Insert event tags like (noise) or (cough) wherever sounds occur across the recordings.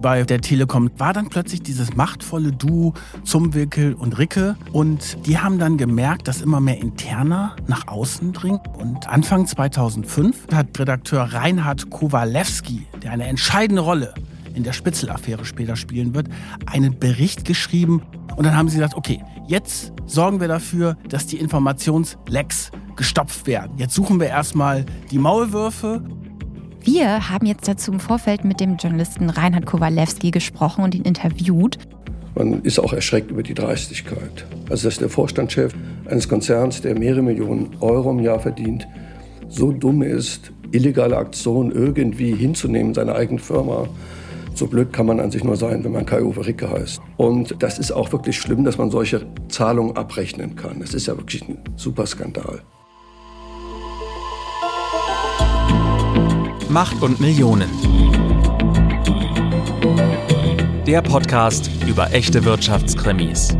bei der Telekom war dann plötzlich dieses machtvolle Duo Zumwickel und Ricke. Und die haben dann gemerkt, dass immer mehr Interner nach außen dringt. Und Anfang 2005 hat Redakteur Reinhard Kowalewski, der eine entscheidende Rolle in der Spitzelaffäre später spielen wird, einen Bericht geschrieben. Und dann haben sie gesagt, okay, jetzt sorgen wir dafür, dass die Informationslecks gestopft werden. Jetzt suchen wir erstmal die Maulwürfe wir haben jetzt dazu im Vorfeld mit dem Journalisten Reinhard Kowalewski gesprochen und ihn interviewt. Man ist auch erschreckt über die Dreistigkeit. Also, dass der Vorstandschef eines Konzerns, der mehrere Millionen Euro im Jahr verdient, so dumm ist, illegale Aktionen irgendwie hinzunehmen, seine eigene Firma. So blöd kann man an sich nur sein, wenn man Kai-Uwe Ricke heißt. Und das ist auch wirklich schlimm, dass man solche Zahlungen abrechnen kann. Das ist ja wirklich ein super Macht und Millionen. Der Podcast über echte Wirtschaftskrimis.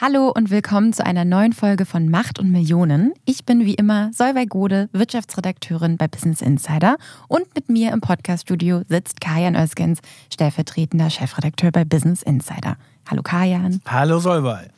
Hallo und willkommen zu einer neuen Folge von Macht und Millionen. Ich bin wie immer Solveig Gode, Wirtschaftsredakteurin bei Business Insider und mit mir im Podcaststudio sitzt Kajan Özgens, stellvertretender Chefredakteur bei Business Insider. Hallo Kajan. Hallo Solveig.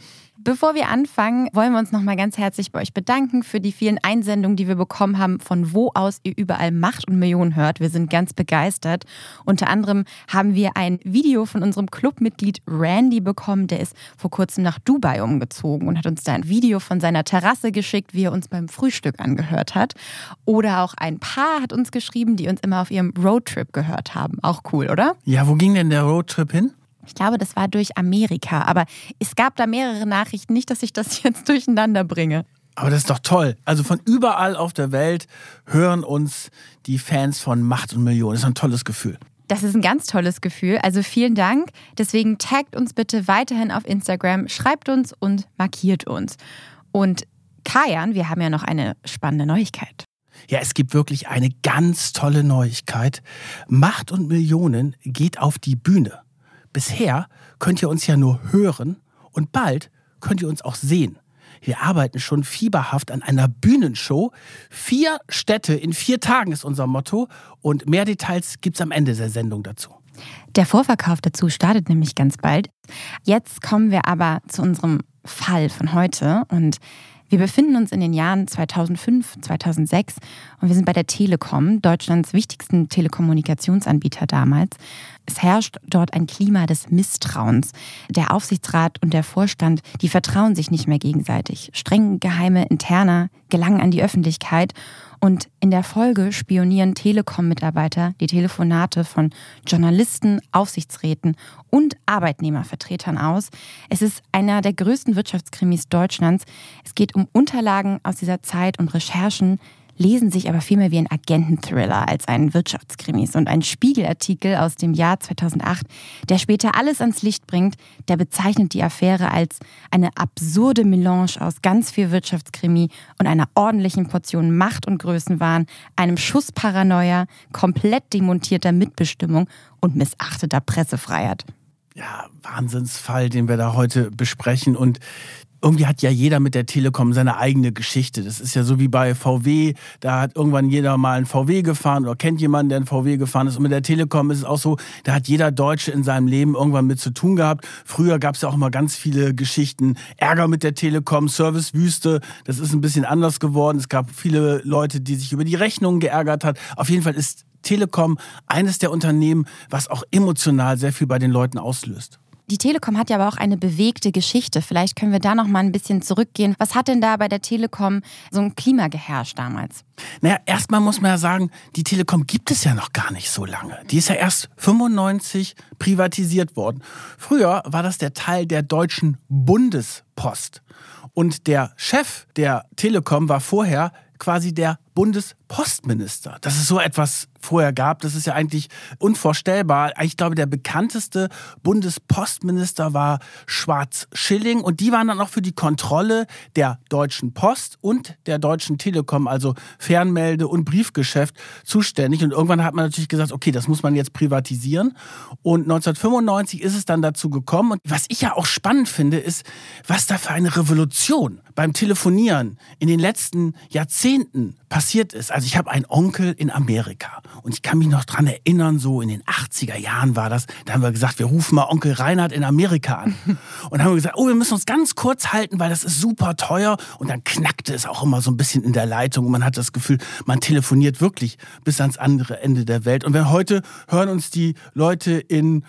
Bevor wir anfangen, wollen wir uns nochmal ganz herzlich bei euch bedanken für die vielen Einsendungen, die wir bekommen haben, von wo aus ihr überall Macht und Millionen hört. Wir sind ganz begeistert. Unter anderem haben wir ein Video von unserem Clubmitglied Randy bekommen, der ist vor kurzem nach Dubai umgezogen und hat uns da ein Video von seiner Terrasse geschickt, wie er uns beim Frühstück angehört hat. Oder auch ein Paar hat uns geschrieben, die uns immer auf ihrem Roadtrip gehört haben. Auch cool, oder? Ja, wo ging denn der Roadtrip hin? Ich glaube, das war durch Amerika, aber es gab da mehrere Nachrichten, nicht, dass ich das (laughs) jetzt durcheinander bringe. Aber das ist doch toll. Also von überall auf der Welt hören uns die Fans von Macht und Millionen. Das ist ein tolles Gefühl. Das ist ein ganz tolles Gefühl. Also vielen Dank. Deswegen taggt uns bitte weiterhin auf Instagram, schreibt uns und markiert uns. Und Kajan, wir haben ja noch eine spannende Neuigkeit. Ja, es gibt wirklich eine ganz tolle Neuigkeit. Macht und Millionen geht auf die Bühne. Bisher könnt ihr uns ja nur hören und bald könnt ihr uns auch sehen. Wir arbeiten schon fieberhaft an einer Bühnenshow. Vier Städte in vier Tagen ist unser Motto und mehr Details gibt es am Ende der Sendung dazu. Der Vorverkauf dazu startet nämlich ganz bald. Jetzt kommen wir aber zu unserem Fall von heute und wir befinden uns in den Jahren 2005, 2006 und wir sind bei der Telekom, Deutschlands wichtigsten Telekommunikationsanbieter damals. Es herrscht dort ein Klima des Misstrauens. Der Aufsichtsrat und der Vorstand, die vertrauen sich nicht mehr gegenseitig. Streng geheime Interner gelangen an die Öffentlichkeit und in der Folge spionieren Telekom-Mitarbeiter die Telefonate von Journalisten, Aufsichtsräten und Arbeitnehmervertretern aus. Es ist einer der größten Wirtschaftskrimis Deutschlands. Es geht um Unterlagen aus dieser Zeit und Recherchen, lesen sich aber vielmehr wie ein Agententhriller als ein Wirtschaftskrimis. Und ein Spiegelartikel aus dem Jahr 2008, der später alles ans Licht bringt, der bezeichnet die Affäre als eine absurde Melange aus ganz viel Wirtschaftskrimi und einer ordentlichen Portion Macht und Größenwahn, einem Schuss Paranoia, komplett demontierter Mitbestimmung und missachteter Pressefreiheit ja, Wahnsinnsfall, den wir da heute besprechen. Und irgendwie hat ja jeder mit der Telekom seine eigene Geschichte. Das ist ja so wie bei VW, da hat irgendwann jeder mal einen VW gefahren oder kennt jemanden, der einen VW gefahren ist. Und mit der Telekom ist es auch so, da hat jeder Deutsche in seinem Leben irgendwann mit zu tun gehabt. Früher gab es ja auch mal ganz viele Geschichten, Ärger mit der Telekom, Servicewüste, das ist ein bisschen anders geworden. Es gab viele Leute, die sich über die Rechnungen geärgert hat. Auf jeden Fall ist Telekom eines der Unternehmen, was auch emotional sehr viel bei den Leuten auslöst. Die Telekom hat ja aber auch eine bewegte Geschichte. Vielleicht können wir da noch mal ein bisschen zurückgehen. Was hat denn da bei der Telekom so ein Klima geherrscht damals? Naja, erstmal muss man ja sagen, die Telekom gibt es ja noch gar nicht so lange. Die ist ja erst 95 privatisiert worden. Früher war das der Teil der deutschen Bundespost. Und der Chef der Telekom war vorher quasi der Bundespostminister. Dass es so etwas vorher gab, das ist ja eigentlich unvorstellbar. Ich glaube, der bekannteste Bundespostminister war Schwarz-Schilling und die waren dann auch für die Kontrolle der Deutschen Post und der Deutschen Telekom, also Fernmelde- und Briefgeschäft, zuständig. Und irgendwann hat man natürlich gesagt, okay, das muss man jetzt privatisieren. Und 1995 ist es dann dazu gekommen. Und was ich ja auch spannend finde, ist, was da für eine Revolution beim Telefonieren in den letzten Jahrzehnten passiert ist. Also ich habe einen Onkel in Amerika und ich kann mich noch dran erinnern, so in den 80er Jahren war das, da haben wir gesagt, wir rufen mal Onkel Reinhard in Amerika an. (laughs) Und haben wir gesagt, oh, wir müssen uns ganz kurz halten, weil das ist super teuer. Und dann knackte es auch immer so ein bisschen in der Leitung und man hat das Gefühl, man telefoniert wirklich bis ans andere Ende der Welt. Und wenn heute hören uns die Leute in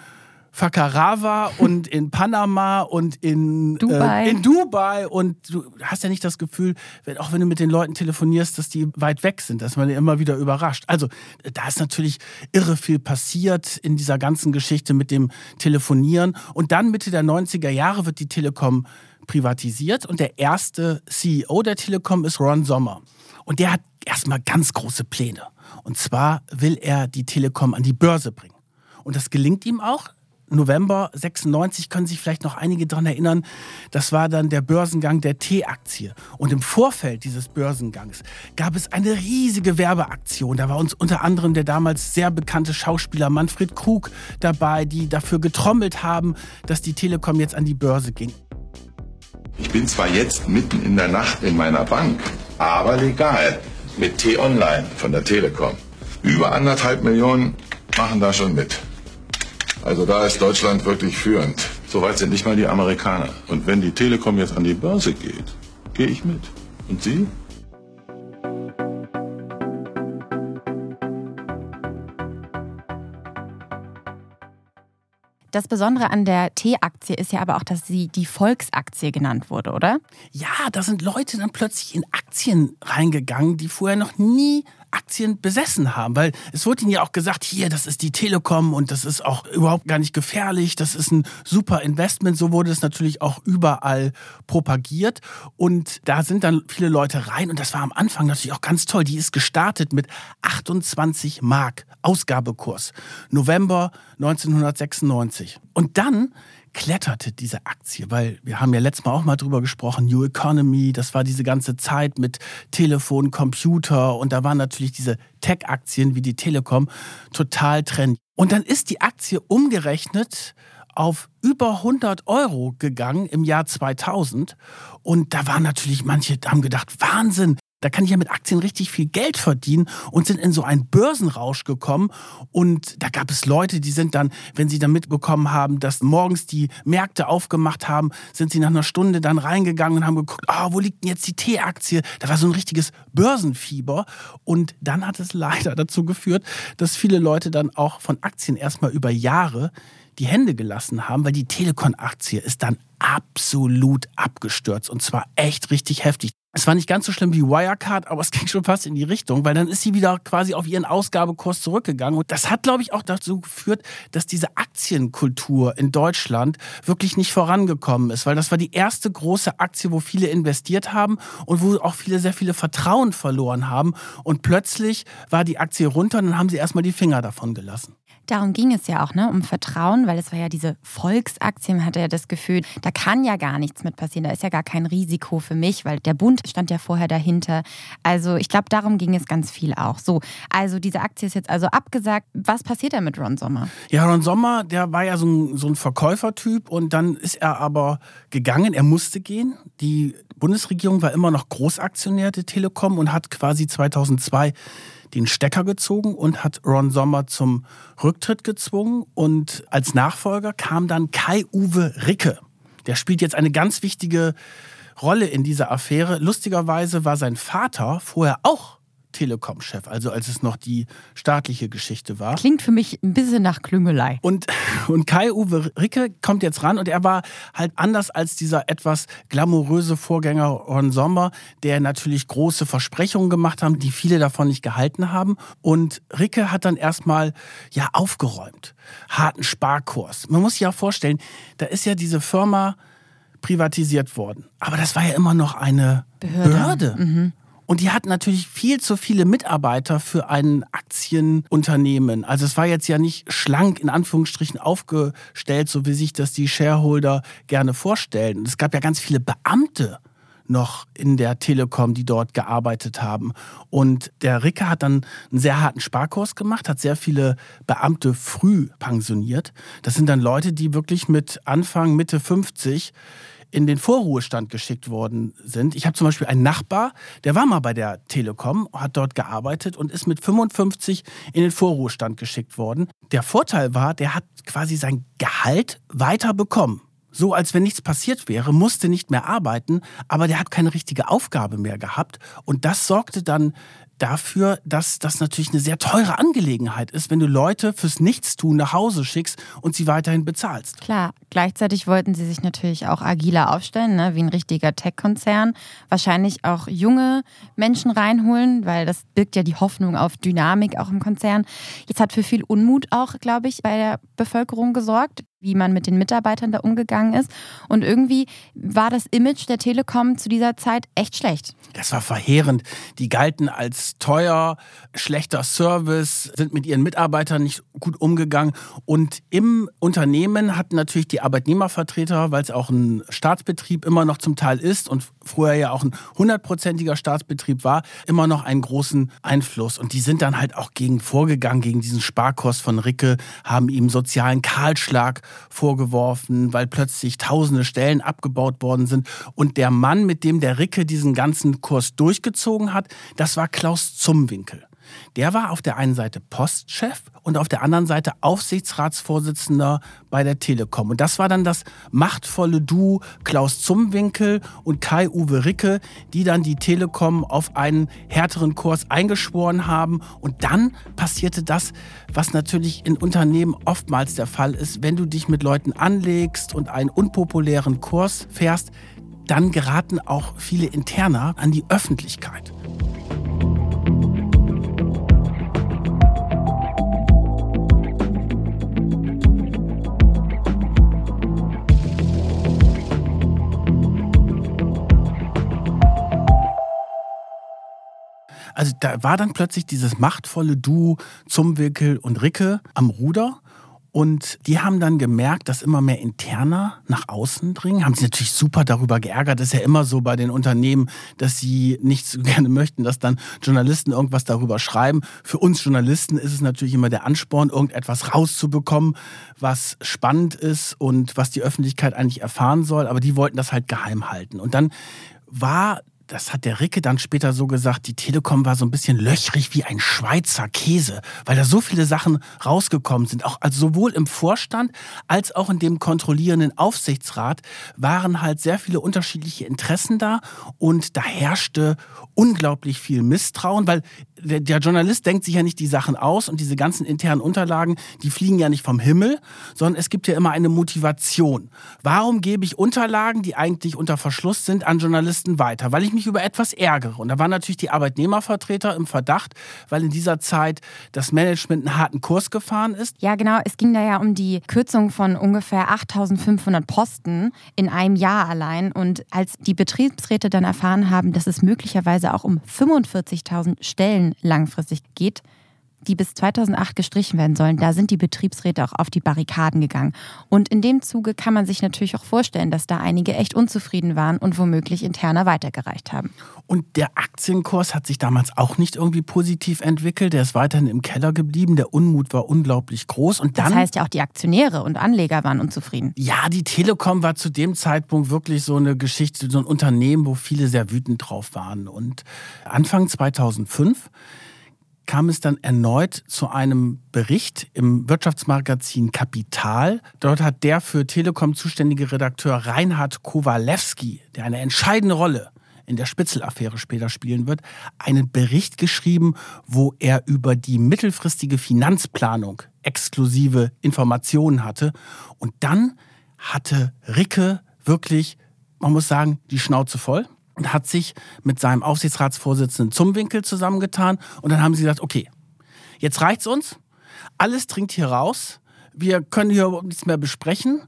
Fakarawa und in Panama und in Dubai. Äh, in Dubai und du hast ja nicht das Gefühl, wenn, auch wenn du mit den Leuten telefonierst, dass die weit weg sind, dass man immer wieder überrascht. Also da ist natürlich irre viel passiert in dieser ganzen Geschichte mit dem Telefonieren und dann Mitte der 90er Jahre wird die Telekom privatisiert und der erste CEO der Telekom ist Ron Sommer und der hat erstmal ganz große Pläne und zwar will er die Telekom an die Börse bringen. Und das gelingt ihm auch. November 96 können sich vielleicht noch einige daran erinnern. Das war dann der Börsengang der T-Aktie. Und im Vorfeld dieses Börsengangs gab es eine riesige Werbeaktion. Da war uns unter anderem der damals sehr bekannte Schauspieler Manfred Krug dabei, die dafür getrommelt haben, dass die Telekom jetzt an die Börse ging. Ich bin zwar jetzt mitten in der Nacht in meiner Bank, aber legal. Mit T-Online von der Telekom. Über anderthalb Millionen machen da schon mit. Also da ist Deutschland wirklich führend. Soweit sind nicht mal die Amerikaner. Und wenn die Telekom jetzt an die Börse geht, gehe ich mit. Und Sie? Das Besondere an der T-Aktie ist ja aber auch, dass sie die Volksaktie genannt wurde, oder? Ja, da sind Leute dann plötzlich in Aktien reingegangen, die vorher noch nie Aktien besessen haben, weil es wurde ihnen ja auch gesagt, hier, das ist die Telekom und das ist auch überhaupt gar nicht gefährlich, das ist ein super Investment. So wurde es natürlich auch überall propagiert und da sind dann viele Leute rein und das war am Anfang natürlich auch ganz toll. Die ist gestartet mit 28 Mark Ausgabekurs. November 1996. Und dann kletterte diese Aktie, weil wir haben ja letztes Mal auch mal drüber gesprochen, New Economy, das war diese ganze Zeit mit Telefon, Computer und da waren natürlich diese Tech-Aktien wie die Telekom total trendy. Und dann ist die Aktie umgerechnet auf über 100 Euro gegangen im Jahr 2000 und da waren natürlich manche, haben gedacht, Wahnsinn, da kann ich ja mit Aktien richtig viel Geld verdienen und sind in so einen Börsenrausch gekommen. Und da gab es Leute, die sind dann, wenn sie dann mitbekommen haben, dass morgens die Märkte aufgemacht haben, sind sie nach einer Stunde dann reingegangen und haben geguckt, ah, wo liegt denn jetzt die T-Aktie? Da war so ein richtiges Börsenfieber. Und dann hat es leider dazu geführt, dass viele Leute dann auch von Aktien erstmal über Jahre die Hände gelassen haben, weil die Telekom-Aktie ist dann absolut abgestürzt und zwar echt richtig heftig. Es war nicht ganz so schlimm wie Wirecard, aber es (laughs) ging schon fast in die Richtung, weil dann ist sie wieder quasi auf ihren Ausgabekurs zurückgegangen. Und das hat, glaube ich, auch dazu geführt, dass diese Aktienkultur in Deutschland wirklich nicht vorangekommen ist, weil das war die erste große Aktie, wo viele investiert haben und wo auch viele sehr viele Vertrauen verloren haben. Und plötzlich war die Aktie runter und dann haben sie erstmal die Finger davon gelassen. Darum ging es ja auch, ne? um Vertrauen, weil es war ja diese Volksaktie, man hatte ja das Gefühl, da kann ja gar nichts mit passieren, da ist ja gar kein Risiko für mich, weil der Bund stand ja vorher dahinter. Also ich glaube, darum ging es ganz viel auch. So, also diese Aktie ist jetzt also abgesagt. Was passiert da mit Ron Sommer? Ja, Ron Sommer, der war ja so ein, so ein Verkäufertyp und dann ist er aber gegangen, er musste gehen. Die Bundesregierung war immer noch Großaktionär der Telekom und hat quasi 2002 den Stecker gezogen und hat Ron Sommer zum Rücktritt gezwungen. Und als Nachfolger kam dann Kai-Uwe Ricke. Der spielt jetzt eine ganz wichtige Rolle in dieser Affäre. Lustigerweise war sein Vater vorher auch Telekom-Chef, also als es noch die staatliche Geschichte war. Klingt für mich ein bisschen nach Klüngelei. Und, und Kai-Uwe Ricke kommt jetzt ran und er war halt anders als dieser etwas glamouröse Vorgänger Ron Sommer, der natürlich große Versprechungen gemacht haben, die viele davon nicht gehalten haben. Und Ricke hat dann erstmal ja aufgeräumt. Harten Sparkurs. Man muss sich ja vorstellen, da ist ja diese Firma privatisiert worden. Aber das war ja immer noch eine Behörde. Behörde. Mhm. Und die hatten natürlich viel zu viele Mitarbeiter für ein Aktienunternehmen. Also es war jetzt ja nicht schlank in Anführungsstrichen aufgestellt, so wie sich das die Shareholder gerne vorstellen. Es gab ja ganz viele Beamte noch in der Telekom, die dort gearbeitet haben. Und der Ricke hat dann einen sehr harten Sparkurs gemacht, hat sehr viele Beamte früh pensioniert. Das sind dann Leute, die wirklich mit Anfang, Mitte 50 in den Vorruhestand geschickt worden sind. Ich habe zum Beispiel einen Nachbar, der war mal bei der Telekom, hat dort gearbeitet und ist mit 55 in den Vorruhestand geschickt worden. Der Vorteil war, der hat quasi sein Gehalt weiter bekommen so als wenn nichts passiert wäre, musste nicht mehr arbeiten, aber der hat keine richtige Aufgabe mehr gehabt. Und das sorgte dann dafür, dass das natürlich eine sehr teure Angelegenheit ist, wenn du Leute fürs Nichtstun nach Hause schickst und sie weiterhin bezahlst. Klar, gleichzeitig wollten sie sich natürlich auch agiler aufstellen, ne, wie ein richtiger Tech-Konzern. Wahrscheinlich auch junge Menschen reinholen, weil das birgt ja die Hoffnung auf Dynamik auch im Konzern. Jetzt hat für viel Unmut auch, glaube ich, bei der Bevölkerung gesorgt wie man mit den Mitarbeitern da umgegangen ist. Und irgendwie war das Image der Telekom zu dieser Zeit echt schlecht. Das war verheerend. Die galten als teuer, schlechter Service, sind mit ihren Mitarbeitern nicht gut umgegangen. Und im Unternehmen hatten natürlich die Arbeitnehmervertreter, weil es auch ein Staatsbetrieb immer noch zum Teil ist und früher ja auch ein hundertprozentiger Staatsbetrieb war, immer noch einen großen Einfluss. Und die sind dann halt auch gegen vorgegangen, gegen diesen Sparkurs von Ricke, haben ihm sozialen Kahlschlag vorgeworfen, weil plötzlich tausende Stellen abgebaut worden sind. Und der Mann, mit dem der Ricke diesen ganzen Kurs durchgezogen hat, das war Klaus Zumwinkel. Der war auf der einen Seite Postchef und auf der anderen Seite Aufsichtsratsvorsitzender bei der Telekom. Und das war dann das machtvolle Duo Klaus Zumwinkel und Kai-Uwe Ricke, die dann die Telekom auf einen härteren Kurs eingeschworen haben. Und dann passierte das, was natürlich in Unternehmen oftmals der Fall ist, wenn du dich mit Leuten anlegst und einen unpopulären Kurs fährst, dann geraten auch viele Interner an die Öffentlichkeit. Also da war dann plötzlich dieses machtvolle Duo Zumwickel und Ricke am Ruder. Und die haben dann gemerkt, dass immer mehr Interner nach außen dringen. Haben sich natürlich super darüber geärgert. Das ist ja immer so bei den Unternehmen, dass sie nicht so (laughs) gerne möchten, dass dann Journalisten irgendwas darüber schreiben. Für uns Journalisten ist es natürlich immer der Ansporn, irgendetwas rauszubekommen, was spannend ist und was die Öffentlichkeit eigentlich erfahren soll. Aber die wollten das halt geheim halten. Und dann war das hat der Ricke dann später so gesagt, die Telekom war so ein bisschen löchrig wie ein Schweizer Käse, weil da so viele Sachen rausgekommen sind. Auch also sowohl im Vorstand als auch in dem kontrollierenden Aufsichtsrat waren halt sehr viele unterschiedliche Interessen da und da herrschte unglaublich viel Misstrauen, weil der, der, Journalist denkt sich ja nicht die Sachen aus und diese ganzen internen Unterlagen, die fliegen ja nicht vom Himmel, sondern es gibt ja immer eine Motivation. Warum gebe ich Unterlagen, die eigentlich unter Verschluss sind, an Journalisten weiter? Weil ich mich über etwas ärgere. Und da waren natürlich die Arbeitnehmervertreter im Verdacht, weil in dieser Zeit das Management einen harten Kurs gefahren ist. Ja, genau. Es ging da ja um die Kürzung von ungefähr 8500 Posten in einem Jahr allein. Und als die Betriebsräte dann erfahren haben, dass es möglicherweise auch um 45.000 Stellen langfristig geht, die bis 2008 gestrichen werden sollen, da sind die Betriebsräte auch auf die Barrikaden gegangen. Und in dem Zuge kann man sich natürlich auch vorstellen, dass da einige echt unzufrieden waren und womöglich interner weitergereicht haben. Und der Aktienkurs hat sich damals auch nicht irgendwie positiv entwickelt. Der ist weiterhin im Keller geblieben. Der Unmut war unglaublich groß. Und dann, das heißt ja auch, die Aktionäre und Anleger waren unzufrieden. Ja, die Telekom war zu dem Zeitpunkt wirklich so eine Geschichte, so ein Unternehmen, wo viele sehr wütend drauf waren. Und Anfang 2005 kam es dann erneut zu einem Bericht im Wirtschaftsmagazin Kapital. Dort hat der für Telekom zuständige Redakteur Reinhard Kowalewski, der eine entscheidende Rolle in der Spitzelaffäre später spielen wird, einen Bericht geschrieben, wo er über die mittelfristige Finanzplanung exklusive Informationen hatte. Und dann hatte Ricke wirklich, man muss sagen, die Schnauze voll und hat sich mit seinem Aufsichtsratsvorsitzenden Zumwinkel zusammengetan. Und dann haben sie gesagt, okay, jetzt reicht's uns. Alles dringt hier raus. Wir können hier überhaupt nichts mehr besprechen.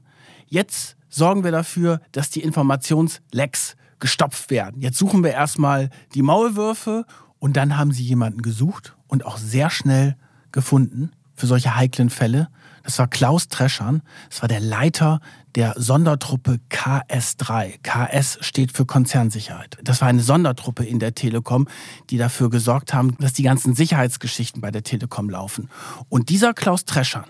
Jetzt sorgen wir dafür, dass die Informationslecks gestopft werden. Jetzt suchen wir erstmal die Maulwürfe und dann haben sie jemanden gesucht und auch sehr schnell gefunden für solche heiklen Fälle. Das war Klaus Treschern. Das war der Leiter der Sondertruppe KS3. KS steht für Konzernsicherheit. Das war eine Sondertruppe in der Telekom, die dafür gesorgt haben, dass die ganzen Sicherheitsgeschichten bei der Telekom laufen. Und dieser Klaus Treschern,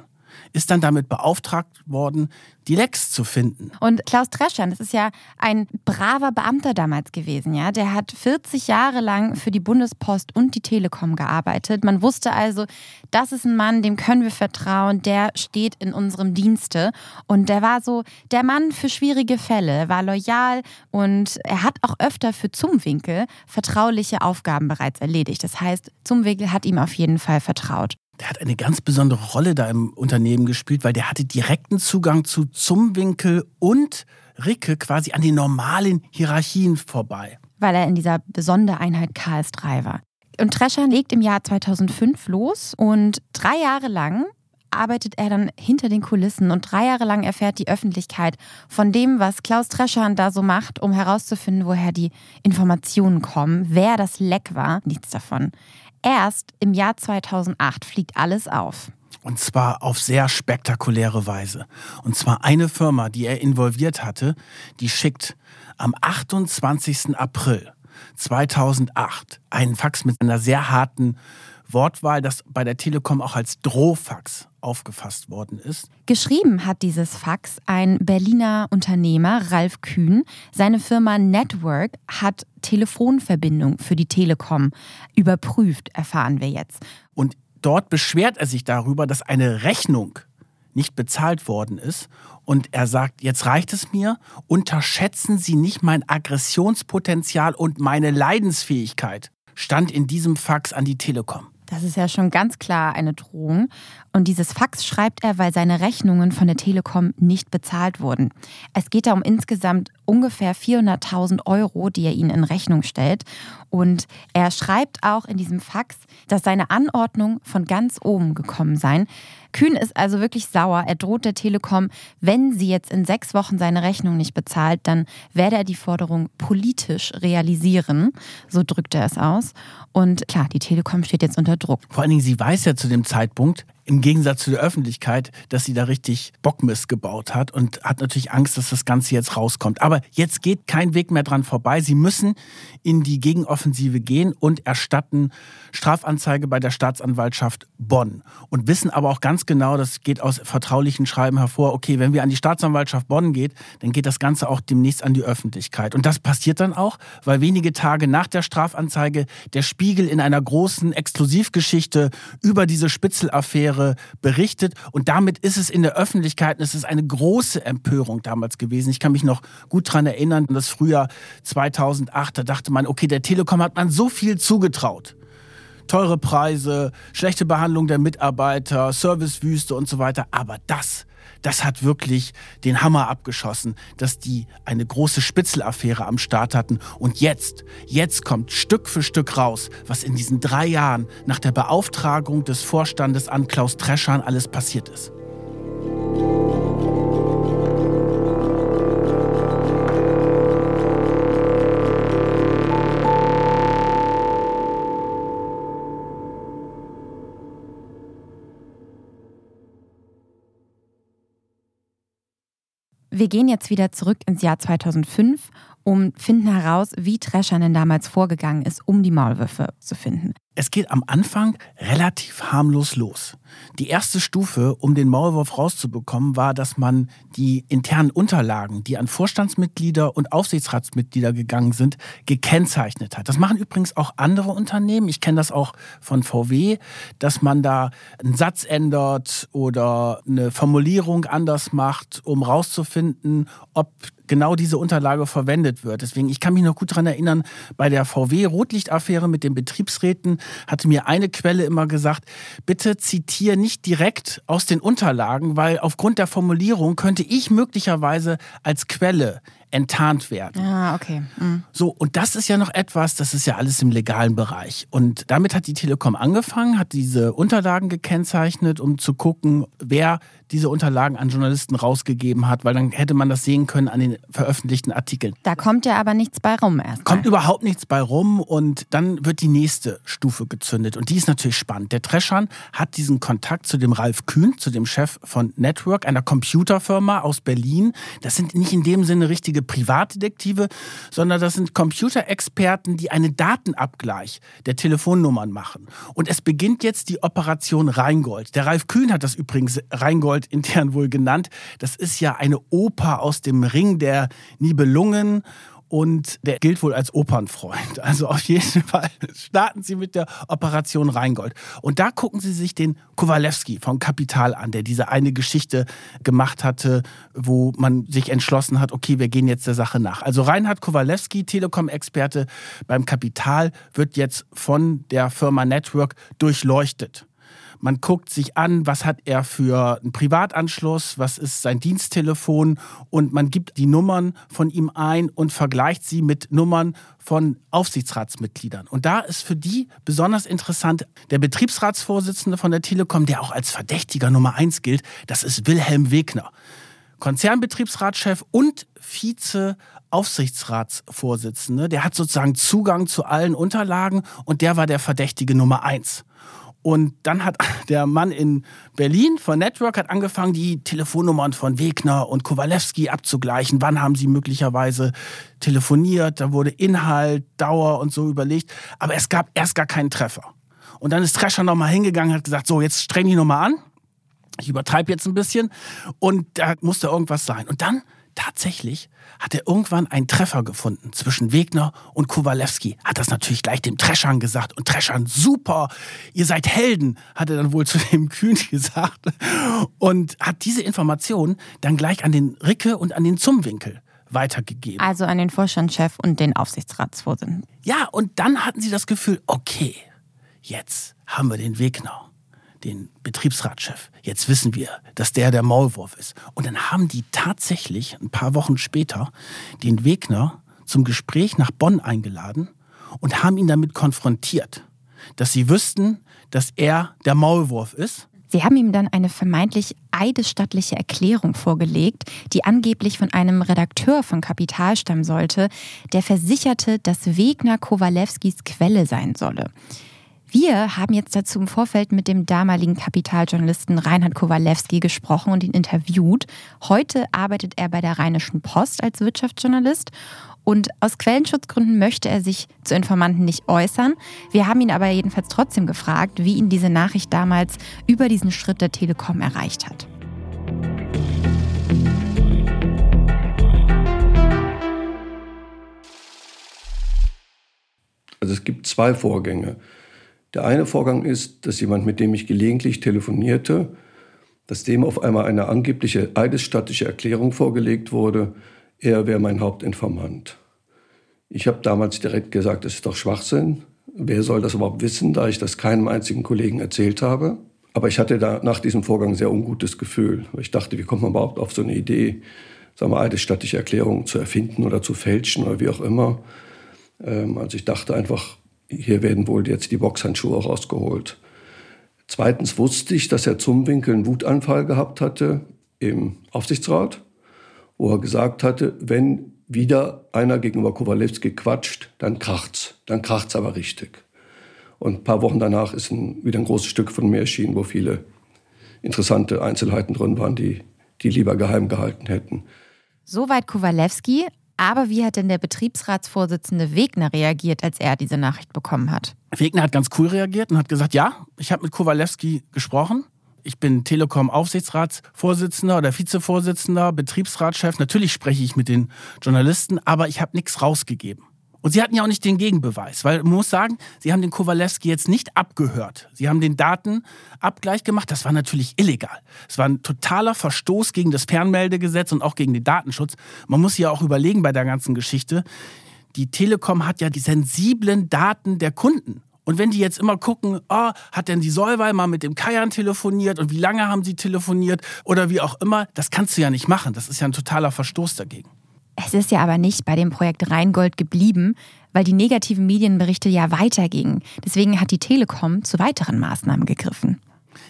ist dann damit beauftragt worden, die Lecks zu finden. Und Klaus Treschern, das ist ja ein braver Beamter damals gewesen, ja. Der hat 40 Jahre lang für die Bundespost und die Telekom gearbeitet. Man wusste also, das ist ein Mann, dem können wir vertrauen, der steht in unserem Dienste. Und der war so der Mann für schwierige Fälle, war loyal und er hat auch öfter für Zumwinkel vertrauliche Aufgaben bereits erledigt. Das heißt, Zumwinkel hat ihm auf jeden Fall vertraut der hat eine ganz besondere Rolle da im Unternehmen gespielt, weil der hatte direkten Zugang zu Zumwinkel und Ricke quasi an den normalen Hierarchien vorbei. Weil er in dieser Besondereinheit KS3 war. Und Trescher legt im Jahr 2005 los und drei Jahre lang arbeitet er dann hinter den Kulissen und drei Jahre lang erfährt die Öffentlichkeit von dem, was Klaus Treschan da so macht, um herauszufinden, woher die Informationen kommen, wer das Leck war. Nichts davon. Erst im Jahr 2008 fliegt alles auf. Und zwar auf sehr spektakuläre Weise. Und zwar eine Firma, die er involviert hatte, die schickt am 28. April 2008 einen Fax mit einer sehr harten Wortwahl, das bei der Telekom auch als Drohfax aufgefasst worden ist. Geschrieben hat dieses Fax ein Berliner Unternehmer, Ralf Kühn. Seine Firma Network hat Telefonverbindung für die Telekom überprüft, erfahren wir jetzt. Und dort beschwert er sich darüber, dass eine Rechnung nicht bezahlt worden ist. Und er sagt, jetzt reicht es mir, unterschätzen Sie nicht mein Aggressionspotenzial und meine Leidensfähigkeit, stand in diesem Fax an die Telekom. Das ist ja schon ganz klar eine Drohung. Und dieses Fax schreibt er, weil seine Rechnungen von der Telekom nicht bezahlt wurden. Es geht da um insgesamt ungefähr 400.000 Euro, die er ihnen in Rechnung stellt. Und er schreibt auch in diesem Fax, dass seine Anordnung von ganz oben gekommen sei. Kühn ist also wirklich sauer. Er droht der Telekom, wenn sie jetzt in sechs Wochen seine Rechnung nicht bezahlt, dann werde er die Forderung politisch realisieren. So drückt er es aus. Und klar, die Telekom steht jetzt unter Druck. Vor allen Dingen, sie weiß ja zu dem Zeitpunkt, im Gegensatz zu der Öffentlichkeit, dass sie da richtig Bockmist gebaut hat und hat natürlich Angst, dass das Ganze jetzt rauskommt. Aber jetzt geht kein Weg mehr dran vorbei. Sie müssen in die Gegenoffensive gehen und erstatten Strafanzeige bei der Staatsanwaltschaft Bonn und wissen aber auch ganz genau, das geht aus vertraulichen Schreiben hervor, okay, wenn wir an die Staatsanwaltschaft Bonn geht, dann geht das Ganze auch demnächst an die Öffentlichkeit. Und das passiert dann auch, weil wenige Tage nach der Strafanzeige der Spiegel in einer großen Exklusivgeschichte über diese Spitzelaffäre Affäre berichtet. Und damit ist es in der Öffentlichkeit, es ist eine große Empörung damals gewesen. Ich kann mich noch gut daran erinnern, das Frühjahr 2008, da dachte man, okay, der Telekom hat man so viel zugetraut teure Preise, schlechte Behandlung der Mitarbeiter, Servicewüste und so weiter. Aber das das hat wirklich den Hammer abgeschossen, dass die eine große Spitzelaffäre am Start hatten. Und jetzt, jetzt kommt Stück für Stück raus, was in diesen drei Jahren nach der Beauftragung des Vorstandes an Klaus Treschan alles passiert ist. Wir gehen jetzt wieder zurück ins Jahr 2005 und finden heraus, wie Treschern denn damals vorgegangen ist, um die Maulwürfe zu finden. Es geht am Anfang relativ harmlos los. Die erste Stufe, um den Maulwurf rauszubekommen, war, dass man die internen Unterlagen, die an Vorstandsmitglieder und Aufsichtsratsmitglieder gegangen sind, gekennzeichnet hat. Das machen übrigens auch andere Unternehmen. Ich kenne das auch von VW, dass man da einen Satz ändert oder eine Formulierung anders macht, um rauszufinden, ob genau diese Unterlage verwendet wird. Deswegen, ich kann mich noch gut daran erinnern, bei der VW-Rotlichtaffäre mit den Betriebsräten hatte mir eine Quelle immer gesagt, bitte zitiere nicht direkt aus den Unterlagen, weil aufgrund der Formulierung könnte ich möglicherweise als Quelle enttarnt werden. Ah, okay. Mhm. So, und das ist ja noch etwas, das ist ja alles im legalen Bereich. Und damit hat die Telekom angefangen, hat diese Unterlagen gekennzeichnet, um zu gucken, wer diese Unterlagen an Journalisten rausgegeben hat, weil dann hätte man das sehen können an den veröffentlichten Artikeln. Da kommt ja aber nichts bei rum erst. Kommt überhaupt nichts bei rum und dann wird die nächste Stufe gezündet. Und die ist natürlich spannend. Der Treschan hat diesen Kontakt zu dem Ralf Kühn, zu dem Chef von Network, einer Computerfirma aus Berlin. Das sind nicht in dem Sinne richtige richtige Privatdetektive, sondern das sind Computerexperten, die einen Datenabgleich der Telefonnummern machen. Und es beginnt jetzt die Operation Rheingold. Der Ralf Kühn hat das übrigens Rheingold intern wohl genannt. Das ist ja eine Oper aus dem Ring der Nibelungen und der gilt wohl als Opernfreund. (laughs) Also auf jeden Fall starten sie mit der Operation Rheingold. Und da gucken sie sich den Kowalewski vom Kapital an, der diese eine Geschichte gemacht hatte, wo man sich entschlossen hat, okay, wir gehen jetzt der Sache nach. Also Reinhard Kowalewski, Telekom-Experte beim Kapital, wird jetzt von der Firma Network durchleuchtet. Man guckt sich an, was hat er für einen Privatanschluss, was ist sein Diensttelefon und man gibt die Nummern von ihm ein und vergleicht sie mit Nummern von Aufsichtsratsmitgliedern. Und da ist für die besonders interessant der Betriebsratsvorsitzende von der Telekom, der auch als Verdächtiger Nummer eins gilt, das ist Wilhelm Wegner. Konzernbetriebsratschef und Vize-Aufsichtsratsvorsitzende. Der hat sozusagen Zugang zu allen Unterlagen und der war der Verdächtige Nummer eins. Und dann hat (laughs) der Mann in Berlin von Network hat angefangen, die Telefonnummern von Wegner und Kowalewski abzugleichen. Wann haben sie möglicherweise telefoniert? Da wurde Inhalt, Dauer und so überlegt. Aber es gab erst gar keinen Treffer. Und dann ist Trescher nochmal hingegangen und hat gesagt, so, jetzt streng die nochmal an. Ich übertreibe jetzt ein bisschen. Und da musste irgendwas sein. Und dann tatsächlich hat er irgendwann einen Treffer gefunden zwischen Wegner und Kowalewski. Hat das natürlich gleich dem Treschern gesagt. Und Treschern, super, ihr seid Helden, hat er dann wohl (laughs) zu dem Kühn gesagt. Und hat diese Information dann gleich an den Ricke und an den Zumwinkel weitergegeben. Also an den Vorstandschef und den Aufsichtsratsvorsitzenden. Ja, und dann hatten sie das Gefühl, okay, jetzt haben wir den Wegner den Betriebsratschef. Jetzt wissen wir, dass der der Maulwurf ist. Und dann haben die tatsächlich ein paar Wochen später den Wegner zum Gespräch nach Bonn eingeladen und haben ihn damit konfrontiert, dass sie wüssten, dass er der Maulwurf ist. Sie haben ihm dann eine vermeintlich eidesstattliche Erklärung vorgelegt, die angeblich von einem Redakteur von Kapital stammen sollte, der versicherte, dass Wegner Kowalewskis Quelle sein solle. Wir haben jetzt dazu im Vorfeld mit dem damaligen Kapitaljournalisten Reinhard Kowalewski gesprochen und ihn interviewt. Heute arbeitet er bei der Rheinischen Post als Wirtschaftsjournalist und aus Quellenschutzgründen möchte er sich zu Informanten nicht äußern. Wir haben ihn aber jedenfalls trotzdem gefragt, wie ihn diese Nachricht damals über diesen Schritt der Telekom erreicht hat. Also es gibt zwei Vorgänge. Der eine Vorgang ist, dass jemand, mit dem ich gelegentlich telefonierte, dass dem auf einmal eine angebliche eidesstattliche Erklärung vorgelegt wurde, er wäre mein Hauptinformant. Ich habe damals direkt gesagt, das ist doch Schwachsinn. Wer soll das überhaupt wissen, da ich das keinem einzigen Kollegen erzählt habe? Aber ich hatte da nach diesem Vorgang ein sehr ungutes Gefühl. Ich dachte, wie kommt man überhaupt auf so eine Idee, sagen wir, eidesstattliche Erklärungen zu erfinden oder zu fälschen oder wie auch immer. Ähm, also ich dachte einfach, hier werden wohl jetzt die Boxhandschuhe rausgeholt. Zweitens wusste ich, dass Herr Zumwinkel einen Wutanfall gehabt hatte im Aufsichtsrat, wo er gesagt hatte, wenn wieder einer gegenüber Kowalewski quatscht, dann kracht's. Dann kracht's aber richtig. Und ein paar Wochen danach ist ein, wieder ein großes Stück von mir erschienen, wo viele interessante Einzelheiten drin waren, die die lieber geheim gehalten hätten. Soweit Kowalewski. Aber wie hat denn der Betriebsratsvorsitzende Wegner reagiert, als er diese Nachricht bekommen hat? Wegner hat ganz cool reagiert und hat gesagt, ja, ich habe mit Kowalewski gesprochen. Ich bin Telekom-Aufsichtsratsvorsitzender oder Vizevorsitzender, Betriebsratschef. Natürlich spreche ich mit den Journalisten, aber ich habe nichts rausgegeben. Und sie hatten ja auch nicht den Gegenbeweis, weil man muss sagen, sie haben den Kowalewski jetzt nicht abgehört. Sie haben den Datenabgleich gemacht. Das war natürlich illegal. Es war ein totaler Verstoß gegen das Fernmeldegesetz und auch gegen den Datenschutz. Man muss ja auch überlegen bei der ganzen Geschichte. Die Telekom hat ja die sensiblen Daten der Kunden. Und wenn die jetzt immer gucken, oh, hat denn die Solvay mal mit dem Kajan telefoniert und wie lange haben sie telefoniert oder wie auch immer, das kannst du ja nicht machen. Das ist ja ein totaler Verstoß dagegen. Es ist ja aber nicht bei dem Projekt Rheingold geblieben, weil die negativen Medienberichte ja weitergingen. Deswegen hat die Telekom zu weiteren Maßnahmen gegriffen.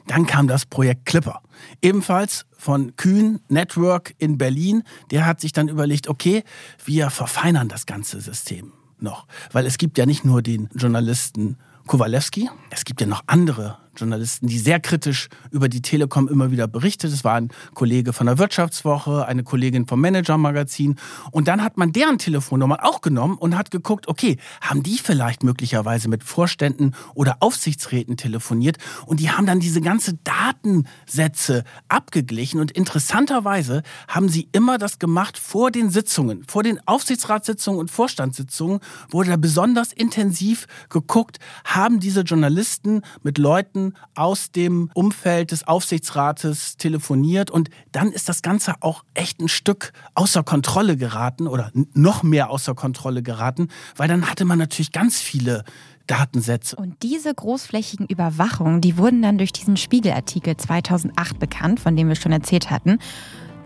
Dann kam das Projekt Clipper. Ebenfalls von Kühn Network in Berlin. Der hat sich dann überlegt, okay, wir verfeinern das ganze System noch. Weil es gibt ja nicht nur den Journalisten Kowalewski, es gibt ja noch andere Journalisten, die sehr kritisch über die Telekom immer wieder berichtet. Es war ein Kollege von der Wirtschaftswoche, eine Kollegin vom Manager-Magazin. Und dann hat man deren Telefonnummer auch genommen und hat geguckt, okay, haben die vielleicht möglicherweise mit Vorständen oder Aufsichtsräten telefoniert? Und die haben dann diese ganze Datensätze abgeglichen. Und interessanterweise haben sie immer das gemacht vor den Sitzungen, vor den Aufsichtsratssitzungen und Vorstandssitzungen wurde da besonders intensiv geguckt, haben diese Journalisten mit Leuten aus dem Umfeld des Aufsichtsrates telefoniert und dann ist das Ganze auch echt ein Stück außer Kontrolle geraten oder noch mehr außer Kontrolle geraten, weil dann hatte man natürlich ganz viele Datensätze. Und diese großflächigen Überwachungen, die wurden dann durch diesen Spiegelartikel 2008 bekannt, von dem wir schon erzählt hatten,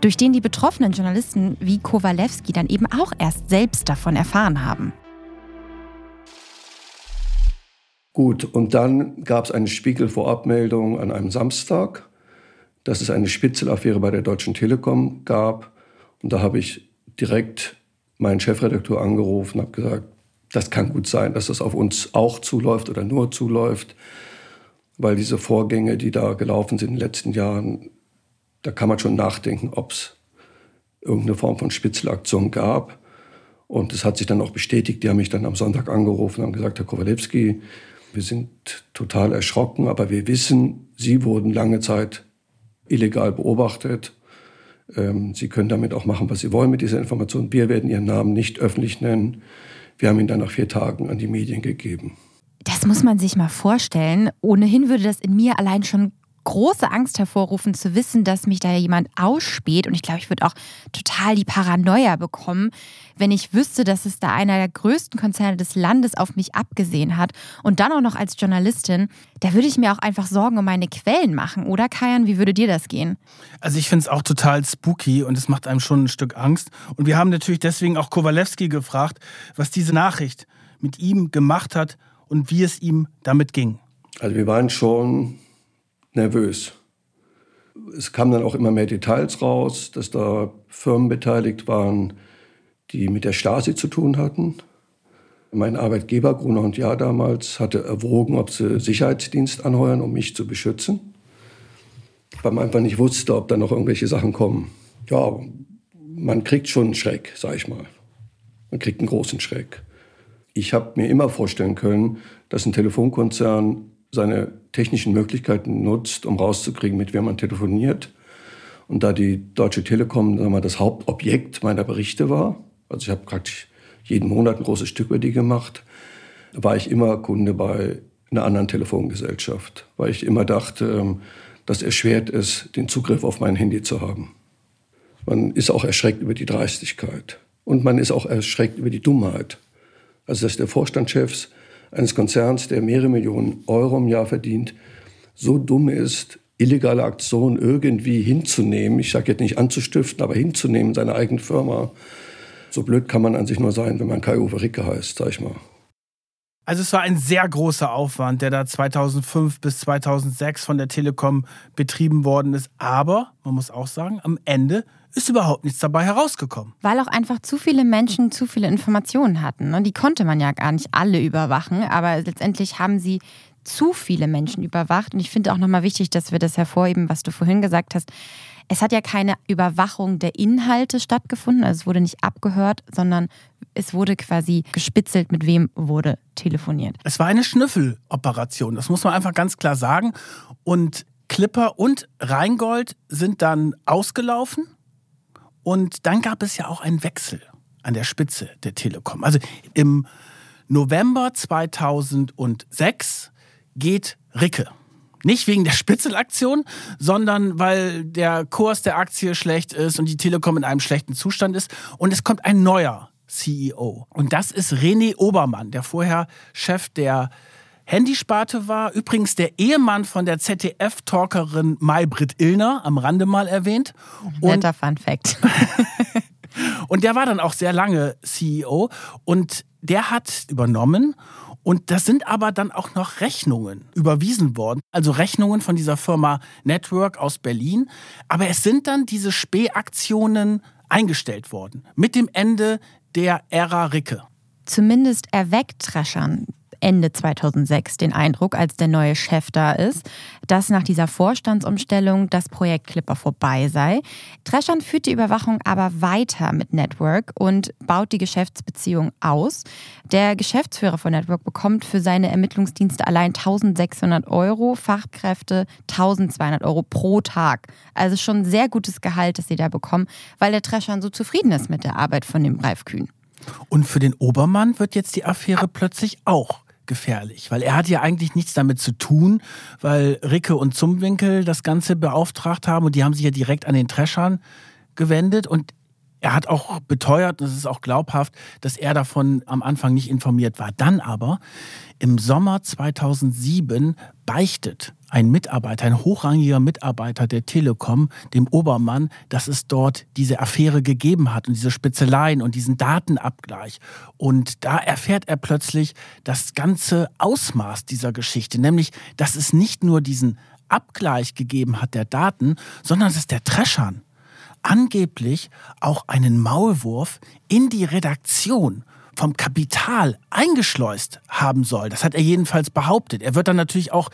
durch den die betroffenen Journalisten wie Kowalewski dann eben auch erst selbst davon erfahren haben. Gut, und dann gab es eine Spiegel-Vorabmeldung an einem Samstag, dass es eine Spitzelaffäre bei der Deutschen Telekom gab. Und da habe ich direkt meinen Chefredakteur angerufen und habe gesagt, das kann gut sein, dass das auf uns auch zuläuft oder nur zuläuft, weil diese Vorgänge, die da gelaufen sind in den letzten Jahren, da kann man schon nachdenken, ob es irgendeine Form von Spitzelaktion gab. Und es hat sich dann auch bestätigt. Die haben mich dann am Sonntag angerufen und haben gesagt, Herr Kowalewski, wir sind total erschrocken, aber wir wissen, Sie wurden lange Zeit illegal beobachtet. Ähm, Sie können damit auch machen, was Sie wollen mit dieser Information. Wir werden Ihren Namen nicht öffentlich nennen. Wir haben ihn dann nach vier Tagen an die Medien gegeben. Das muss man sich mal vorstellen. Ohnehin würde das in mir allein schon große Angst hervorrufen, zu wissen, dass mich da jemand ausspäht. Und ich glaube, ich würde auch total die Paranoia bekommen, wenn ich wüsste, dass es da einer der größten Konzerne des Landes auf mich abgesehen hat. Und dann auch noch als Journalistin, da würde ich mir auch einfach Sorgen um meine Quellen machen. Oder Kajan, wie würde dir das gehen? Also ich finde es auch total spooky und es macht einem schon ein Stück Angst. Und wir haben natürlich deswegen auch Kowalewski gefragt, was diese Nachricht mit ihm gemacht hat und wie es ihm damit ging. Also wir waren schon nervös. Es kamen dann auch immer mehr Details raus, dass da Firmen beteiligt waren, die mit der Stasi zu tun hatten. Mein Arbeitgeber, Gruner und Jahr damals, hatte erwogen, ob sie Sicherheitsdienst anheuern, um mich zu beschützen. Weil man einfach nicht wusste, ob da noch irgendwelche Sachen kommen. Ja, man kriegt schon einen Schreck, sag ich mal. Man kriegt einen großen Schreck. Ich habe mir immer vorstellen können, dass ein Telefonkonzern seine technischen Möglichkeiten nutzt, um rauszukriegen, mit wem man telefoniert. Und da die Deutsche Telekom sagen wir, das Hauptobjekt meiner Berichte war, also ich habe praktisch jeden Monat ein großes Stück über die gemacht, war ich immer Kunde bei einer anderen Telefongesellschaft, weil ich immer dachte, ähm, dass erschwert ist, den Zugriff auf mein Handy zu haben. Man ist auch erschreckt über die Dreistigkeit und man ist auch erschreckt über die Dummheit. Also dass der Vorstandschefs eines Konzerns, der mehrere Millionen Euro im Jahr verdient, so dumm ist, illegale Aktionen irgendwie hinzunehmen, ich sage jetzt nicht anzustiften, aber hinzunehmen, seine eigene Firma. So blöd kann man an sich nur sein, wenn man Kai-Uwe Ricke heißt, sag ich mal. Also es war ein sehr großer Aufwand, der da 2005 bis 2006 von der Telekom betrieben worden ist. Aber, man muss auch sagen, am Ende ist überhaupt nichts dabei herausgekommen. Weil auch einfach zu viele Menschen zu viele Informationen hatten. Ne? Die konnte man ja gar nicht alle überwachen, aber letztendlich haben sie zu viele Menschen überwacht. Und ich finde auch nochmal wichtig, dass wir das hervorheben, was du vorhin gesagt hast. Es hat ja keine Überwachung der Inhalte stattgefunden, also es wurde nicht abgehört, sondern es wurde quasi gespitzelt, mit wem wurde telefoniert. Es war eine Schnüffeloperation, das muss man einfach ganz klar sagen. Und Clipper und Rheingold sind dann ausgelaufen und dann gab es ja auch einen Wechsel an der Spitze der Telekom. Also im November 2006 geht Ricke. Nicht wegen der Spitzelaktion, sondern weil der Kurs der Aktie schlecht ist und die Telekom in einem schlechten Zustand ist. Und es kommt ein neuer CEO. Und das ist René Obermann, der vorher Chef der Handysparte war. Übrigens der Ehemann von der ZDF-Talkerin Maybrit Illner, am Rande mal erwähnt. Netter Fun Fact. (laughs) und der war dann auch sehr lange CEO und der hat übernommen und das sind aber dann auch noch Rechnungen überwiesen worden. Also Rechnungen von dieser Firma Network aus Berlin. Aber es sind dann diese Spähaktionen eingestellt worden. Mit dem Ende der Ära Ricke. Zumindest erweckt Treschern Ende 2006 den Eindruck, als der neue Chef da ist, dass nach dieser Vorstandsumstellung das Projekt Clipper vorbei sei. Treschan führt die Überwachung aber weiter mit Network und baut die Geschäftsbeziehung aus. Der Geschäftsführer von Network bekommt für seine Ermittlungsdienste allein 1600 Euro, Fachkräfte 1200 Euro pro Tag. Also schon ein sehr gutes Gehalt, das sie da bekommen, weil der Treschan so zufrieden ist mit der Arbeit von dem Ralf Kühn. Und für den Obermann wird jetzt die Affäre plötzlich auch gefährlich, weil er hat ja eigentlich nichts damit zu tun, weil Ricke und Zumwinkel das Ganze beauftragt haben und die haben sich ja direkt an den Treschern gewendet und er hat auch beteuert, und das ist auch glaubhaft, dass er davon am Anfang nicht informiert war. Dann aber im Sommer 2007 beichtet ein Mitarbeiter, ein hochrangiger Mitarbeiter der Telekom, dem Obermann, dass es dort diese Affäre gegeben hat und diese Spitzeleien und diesen Datenabgleich. Und da erfährt er plötzlich das ganze Ausmaß dieser Geschichte, nämlich, dass es nicht nur diesen Abgleich gegeben hat der Daten, sondern es ist der Treschern angeblich auch einen Maulwurf in die Redaktion vom Kapital eingeschleust haben soll. Das hat er jedenfalls behauptet. Er wird dann natürlich auch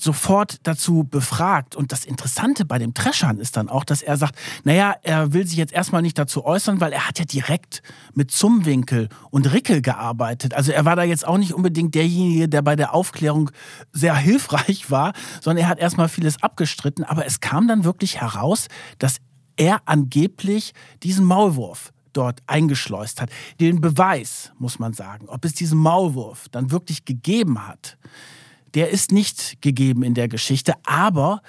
sofort dazu befragt. Und das Interessante bei dem Treschern ist dann auch, dass er sagt, naja, er will sich jetzt erstmal nicht dazu äußern, weil er hat ja direkt mit Zumwinkel und Rickel gearbeitet. Also er war da jetzt auch nicht unbedingt derjenige, der bei der Aufklärung sehr hilfreich war, sondern er hat erstmal vieles abgestritten. Aber es kam dann wirklich heraus, dass er angeblich diesen Maulwurf dort eingeschleust hat. Den Beweis, muss man sagen, ob es diesen Maulwurf dann wirklich gegeben hat, der ist nicht gegeben in der Geschichte. Aber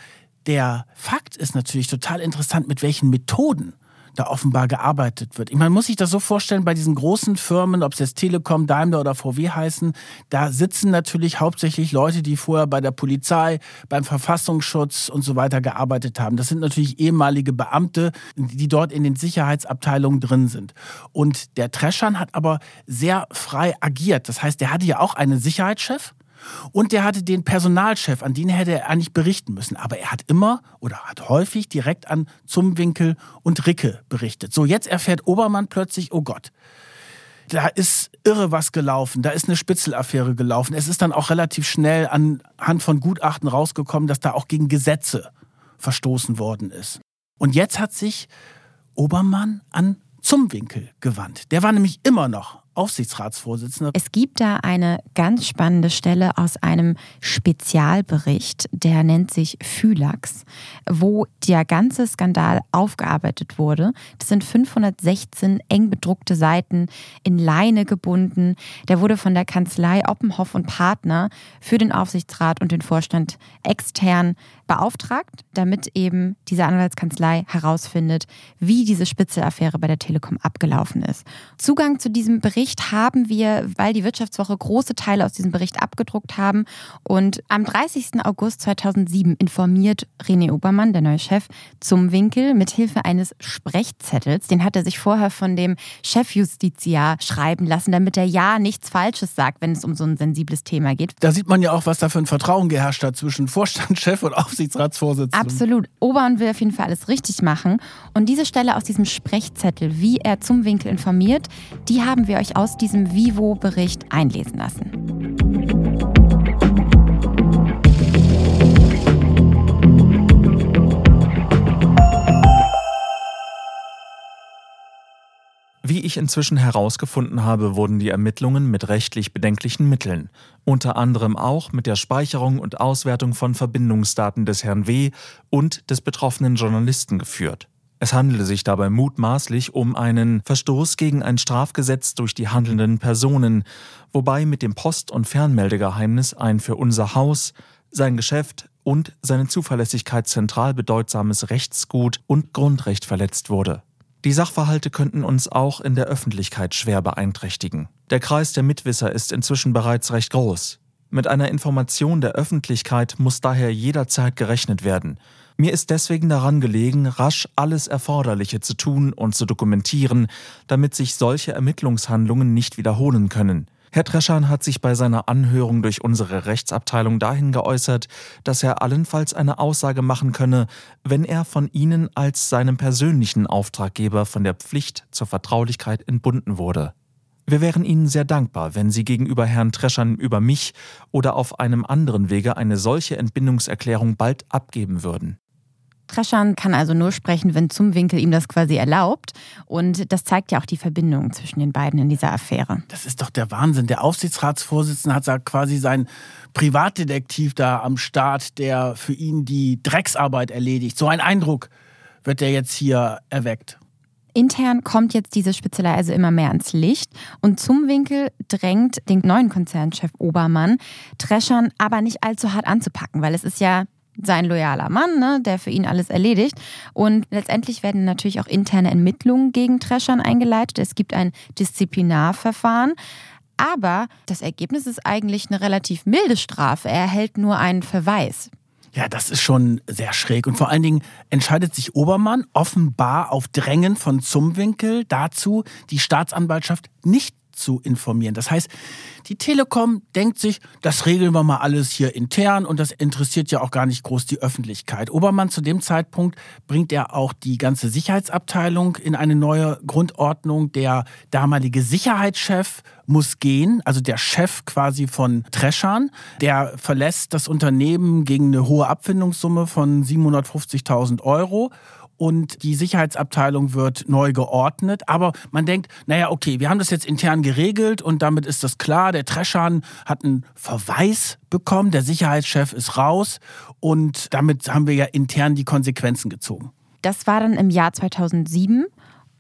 der Fakt ist natürlich total interessant, mit welchen Methoden da offenbar gearbeitet wird. Ich meine, man muss sich das so vorstellen, bei diesen großen Firmen, ob es jetzt Telekom, Daimler oder VW heißen, da sitzen natürlich hauptsächlich Leute, die vorher bei der Polizei, beim Verfassungsschutz und so weiter gearbeitet haben. Das sind natürlich ehemalige Beamte, die dort in den Sicherheitsabteilungen drin sind. Und der Treschan hat aber sehr frei agiert. Das heißt, der hatte ja auch einen Sicherheitschef, und der hatte den Personalchef, an den hätte er eigentlich berichten müssen. Aber er hat immer oder hat häufig direkt an Zumwinkel und Ricke berichtet. So, jetzt erfährt Obermann plötzlich, oh Gott, da ist irre was gelaufen, da ist eine Spitzelaffäre gelaufen. Es ist dann auch relativ schnell anhand von Gutachten rausgekommen, dass da auch gegen Gesetze verstoßen worden ist. Und jetzt hat sich Obermann an Zumwinkel gewandt. Der war nämlich immer noch Aufsichtsratsvorsitzender. Es gibt da eine ganz spannende Stelle aus einem Spezialbericht, der nennt sich Phylax, wo der ganze Skandal aufgearbeitet wurde. Das sind 516 eng bedruckte Seiten in Leine gebunden. Der wurde von der Kanzlei Oppenhoff und Partner für den Aufsichtsrat und den Vorstand extern beauftragt, damit eben diese Anwaltskanzlei herausfindet, wie diese Spitzelaffäre bei der Telekom abgelaufen ist. Zugang zu diesem Bericht haben wir, weil die Wirtschaftswoche große Teile aus diesem Bericht abgedruckt haben. Und am 30. August 2007 informiert René Obermann, der neue Chef, zum Winkel mit Hilfe eines Sprechzettels. Den hat er sich vorher von dem Chefjustiziar schreiben lassen, damit er ja nichts Falsches sagt, wenn es um so ein sensibles Thema geht. Da sieht man ja auch, was da für ein Vertrauen geherrscht hat zwischen Vorstandschef und (laughs) Aufsichtsrat. Aufsichtsratsvorsitzenden. Absolut. Obern will auf jeden Fall alles richtig machen. Und diese Stelle aus diesem Sprechzettel, wie er zum Winkel informiert, die haben wir euch aus diesem Vivo-Bericht einlesen lassen. Wie ich inzwischen herausgefunden habe, wurden die Ermittlungen mit rechtlich bedenklichen Mitteln, unter anderem auch mit der Speicherung und Auswertung von Verbindungsdaten des Herrn W. und des betroffenen Journalisten geführt. Es handele sich dabei mutmaßlich um einen Verstoß gegen ein Strafgesetz durch die handelnden Personen, wobei mit dem Post- und Fernmeldegeheimnis ein für unser Haus, sein Geschäft und seine Zuverlässigkeit zentral bedeutsames Rechtsgut und Grundrecht verletzt wurde. Die Sachverhalte könnten uns auch in der Öffentlichkeit schwer beeinträchtigen. Der Kreis der Mitwisser ist inzwischen bereits recht groß. Mit einer Information der Öffentlichkeit muss daher jederzeit gerechnet werden. Mir ist deswegen daran gelegen, rasch alles Erforderliche zu tun und zu dokumentieren, damit sich solche Ermittlungshandlungen nicht wiederholen können. Herr Treschan hat sich bei seiner Anhörung durch unsere Rechtsabteilung dahin geäußert, dass er allenfalls eine Aussage machen könne, wenn er von Ihnen als seinem persönlichen Auftraggeber von der Pflicht zur Vertraulichkeit entbunden wurde. Wir wären Ihnen sehr dankbar, wenn Sie gegenüber Herrn Treschern über mich oder auf einem anderen Wege eine solche Entbindungserklärung bald abgeben würden. Treschan kann also nur sprechen, wenn Zumwinkel ihm das quasi erlaubt. Und das zeigt ja auch die Verbindung zwischen den beiden in dieser Affäre. Das ist doch der Wahnsinn. Der Aufsichtsratsvorsitzende hat da quasi seinen Privatdetektiv da am Start, der für ihn die Drecksarbeit erledigt. So ein Eindruck wird er jetzt hier erweckt. Intern kommt jetzt diese Spitzelei also immer mehr ans Licht und Zumwinkel drängt den neuen Konzernchef Obermann, Treschern aber nicht allzu hart anzupacken, weil es ist ja sein loyaler Mann, ne, der für ihn alles erledigt. Und letztendlich werden natürlich auch interne Ermittlungen gegen Treschern eingeleitet. Es gibt ein Disziplinarverfahren. Aber das Ergebnis ist eigentlich eine relativ milde Strafe. Er erhält nur einen Verweis. Ja, das ist schon sehr schräg. Und vor allen Dingen entscheidet sich Obermann offenbar auf Drängen von Zumwinkel dazu, die Staatsanwaltschaft nicht zu informieren. Das heißt, die Telekom denkt sich, das regeln wir mal alles hier intern und das interessiert ja auch gar nicht groß die Öffentlichkeit. Obermann zu dem Zeitpunkt bringt er auch die ganze Sicherheitsabteilung in eine neue Grundordnung. Der damalige Sicherheitschef muss gehen, also der Chef quasi von Treschan, der verlässt das Unternehmen gegen eine hohe Abfindungssumme von 750.000 Euro und die Sicherheitsabteilung wird neu geordnet. Aber man denkt, naja, okay, wir haben das jetzt intern geregelt und damit ist das klar. Der Treschan hat einen Verweis bekommen, der Sicherheitschef ist raus und damit haben wir ja intern die Konsequenzen gezogen. Das war dann im Jahr 2007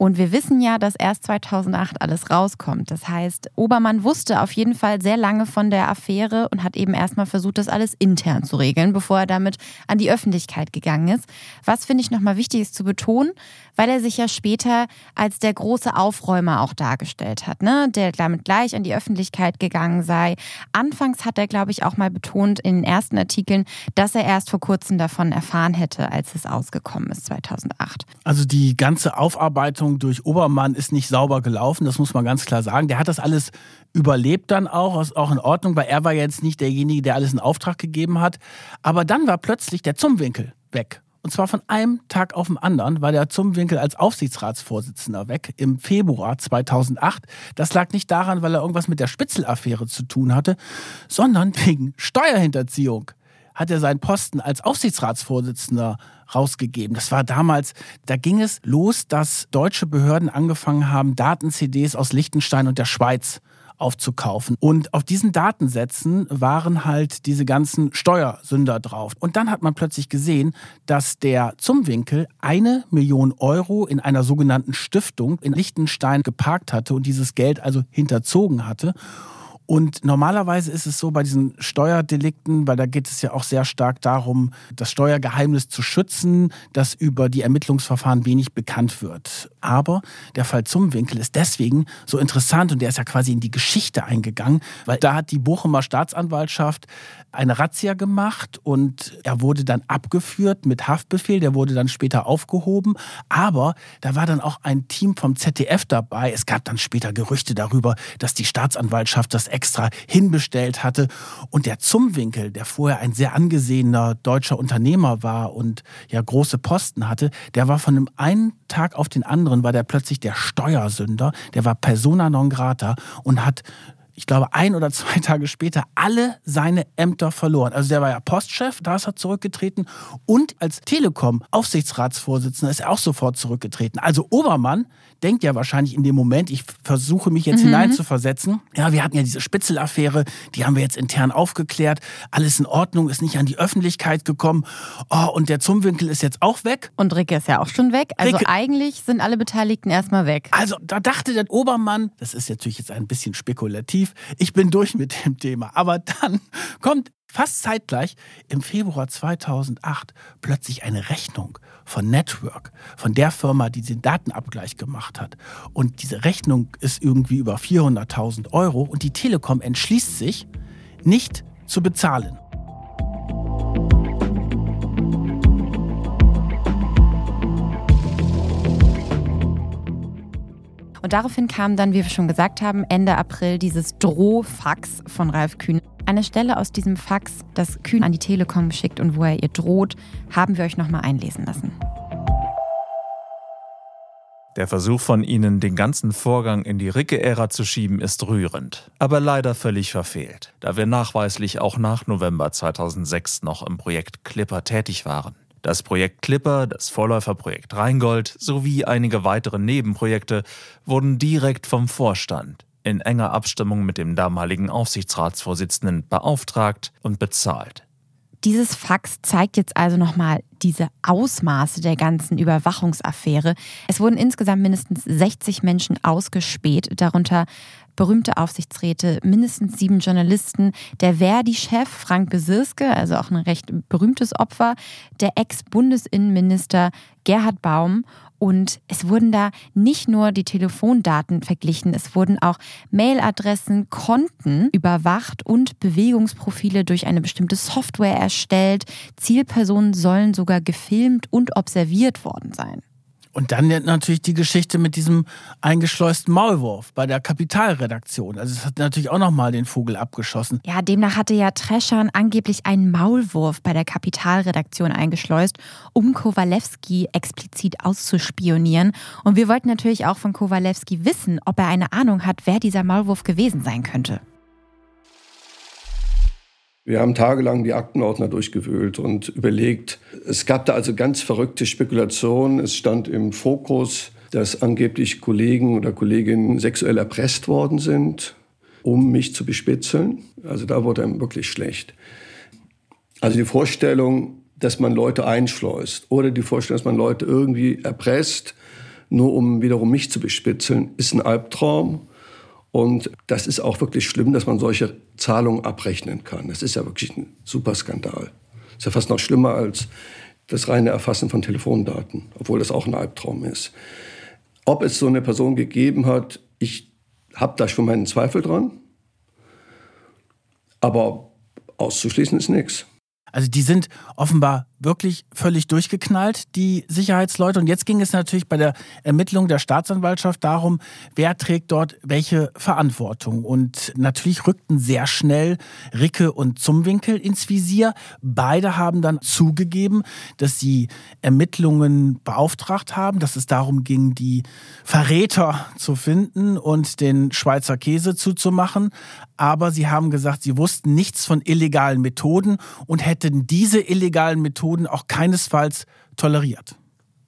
und wir wissen ja, dass erst 2008 alles rauskommt. Das heißt, Obermann wusste auf jeden Fall sehr lange von der Affäre und hat eben erstmal versucht, das alles intern zu regeln, bevor er damit an die Öffentlichkeit gegangen ist. Was finde ich nochmal wichtig ist zu betonen, weil er sich ja später als der große Aufräumer auch dargestellt hat, ne? der damit gleich an die Öffentlichkeit gegangen sei. Anfangs hat er, glaube ich, auch mal betont in den ersten Artikeln, dass er erst vor kurzem davon erfahren hätte, als es ausgekommen ist 2008. Also die ganze Aufarbeitung durch Obermann ist nicht sauber gelaufen, das muss man ganz klar sagen. Der hat das alles überlebt dann auch, ist auch in Ordnung, weil er war jetzt nicht derjenige, der alles in Auftrag gegeben hat. Aber dann war plötzlich der Zumwinkel weg. Und zwar von einem Tag auf den anderen war der Zumwinkel als Aufsichtsratsvorsitzender weg im Februar 2008. Das lag nicht daran, weil er irgendwas mit der Spitzelaffäre zu tun hatte, sondern (laughs) wegen Steuerhinterziehung hat er seinen Posten als Aufsichtsratsvorsitzender rausgegeben. Das war damals, da ging es los, dass deutsche Behörden angefangen haben, Daten-CDs aus Liechtenstein und der Schweiz aufzukaufen. Und auf diesen Datensätzen waren halt diese ganzen Steuersünder drauf. Und dann hat man plötzlich gesehen, dass der Zumwinkel eine Million Euro in einer sogenannten Stiftung in Liechtenstein geparkt hatte und dieses Geld also hinterzogen hatte. Und normalerweise ist es so bei diesen Steuerdelikten, weil da geht es ja auch sehr stark darum, das Steuergeheimnis zu schützen, dass über die Ermittlungsverfahren wenig bekannt wird. Aber der Fall Zumwinkel ist deswegen so interessant und der ist ja quasi in die Geschichte eingegangen, weil da hat die Bochumer Staatsanwaltschaft eine Razzia gemacht und er wurde dann abgeführt mit Haftbefehl, der wurde dann später aufgehoben. Aber da war dann auch ein Team vom ZDF dabei. Es gab dann später Gerüchte darüber, dass die Staatsanwaltschaft das extra hinbestellt hatte. Und der Zumwinkel, der vorher ein sehr angesehener deutscher Unternehmer war und ja große Posten hatte, der war von einem einen Tag auf den anderen, war der plötzlich der Steuersünder, der war persona non grata und hat ich glaube, ein oder zwei (laughs) Tage später alle seine Ämter verloren. Also der war ja Postchef, da ist er zurückgetreten und als Telekom-Aufsichtsratsvorsitzender ist er auch sofort zurückgetreten. Also Obermann denkt ja wahrscheinlich in dem Moment, ich versuche mich jetzt mhm. hineinzuversetzen, ja, wir hatten ja diese Spitzelaffäre, die haben wir jetzt intern aufgeklärt, alles in Ordnung, ist nicht an die Öffentlichkeit gekommen oh, und der Zumwinkel ist jetzt auch weg. Und Ricke ist ja auch schon weg. Also Ricke, eigentlich sind alle Beteiligten erstmal weg. Also da dachte der Obermann, das ist natürlich jetzt ein bisschen spekulativ, ich bin durch mit dem Thema. Aber dann kommt fast zeitgleich im Februar 2008 plötzlich eine Rechnung von Network, von der Firma, die den Datenabgleich gemacht hat. Und diese Rechnung ist irgendwie über 400.000 Euro und die Telekom entschließt sich, nicht zu bezahlen. Und daraufhin kam dann, wie wir schon gesagt haben, Ende April dieses Drohfax von Ralf Kühn. Eine Stelle aus diesem Fax, das Kühn an die Telekom schickt und wo er ihr droht, haben wir euch nochmal einlesen lassen. Der Versuch von ihnen, den ganzen Vorgang in die Ricke-Ära zu schieben, ist rührend, aber leider völlig verfehlt, da wir nachweislich auch nach November 2006 noch im Projekt Clipper tätig waren. Das Projekt Clipper, das Vorläuferprojekt Rheingold sowie einige weitere Nebenprojekte wurden direkt vom Vorstand in enger Abstimmung mit dem damaligen Aufsichtsratsvorsitzenden beauftragt und bezahlt. Dieses Fax zeigt jetzt also nochmal diese Ausmaße der ganzen Überwachungsaffäre. Es wurden insgesamt mindestens 60 Menschen ausgespäht, darunter berühmte Aufsichtsräte, mindestens sieben Journalisten, der Verdi-Chef Frank Besirske, also auch ein recht berühmtes Opfer, der Ex-Bundesinnenminister Gerhard Baum und es wurden da nicht nur die Telefondaten verglichen, es wurden auch Mailadressen, Konten überwacht und Bewegungsprofile durch eine bestimmte Software erstellt. Zielpersonen sollen sogar gefilmt und observiert worden sein. Und dann natürlich die Geschichte mit diesem eingeschleusten Maulwurf bei der Kapitalredaktion. Also es hat natürlich auch nochmal den Vogel abgeschossen. Ja, demnach hatte ja Treschan angeblich einen Maulwurf bei der Kapitalredaktion eingeschleust, um Kowalewski explizit auszuspionieren. Und wir wollten natürlich auch von Kowalewski wissen, ob er eine Ahnung hat, wer dieser Maulwurf gewesen sein könnte. Wir haben tagelang die Aktenordner durchgewühlt und überlegt. Es gab da also ganz verrückte Spekulationen. Es stand im Fokus, dass angeblich Kollegen oder Kolleginnen sexuell erpresst worden sind, um mich zu bespitzeln. Also da wurde einem wirklich schlecht. Also die Vorstellung, dass man Leute einschleust oder die Vorstellung, dass man Leute irgendwie erpresst, nur um wiederum mich zu bespitzeln, ist ein Albtraum. Und das ist auch wirklich schlimm, dass man solche Zahlungen abrechnen kann. Das ist ja wirklich ein super Skandal. Ist ja fast noch schlimmer als das reine Erfassen von Telefondaten, obwohl das auch ein Albtraum ist. Ob es so eine Person gegeben hat, ich habe da schon meinen Zweifel dran. Aber auszuschließen ist nichts. Also die sind offenbar wirklich völlig durchgeknallt, die Sicherheitsleute. Und jetzt ging es natürlich bei der Ermittlung der Staatsanwaltschaft darum, wer trägt dort welche Verantwortung. Und natürlich rückten sehr schnell Ricke und Zumwinkel ins Visier. Beide haben dann zugegeben, dass sie Ermittlungen beauftragt haben, dass es darum ging, die Verräter zu finden und den Schweizer Käse zuzumachen. Aber sie haben gesagt, sie wussten nichts von illegalen Methoden und hätten diese illegalen Methoden Methoden auch keinesfalls toleriert.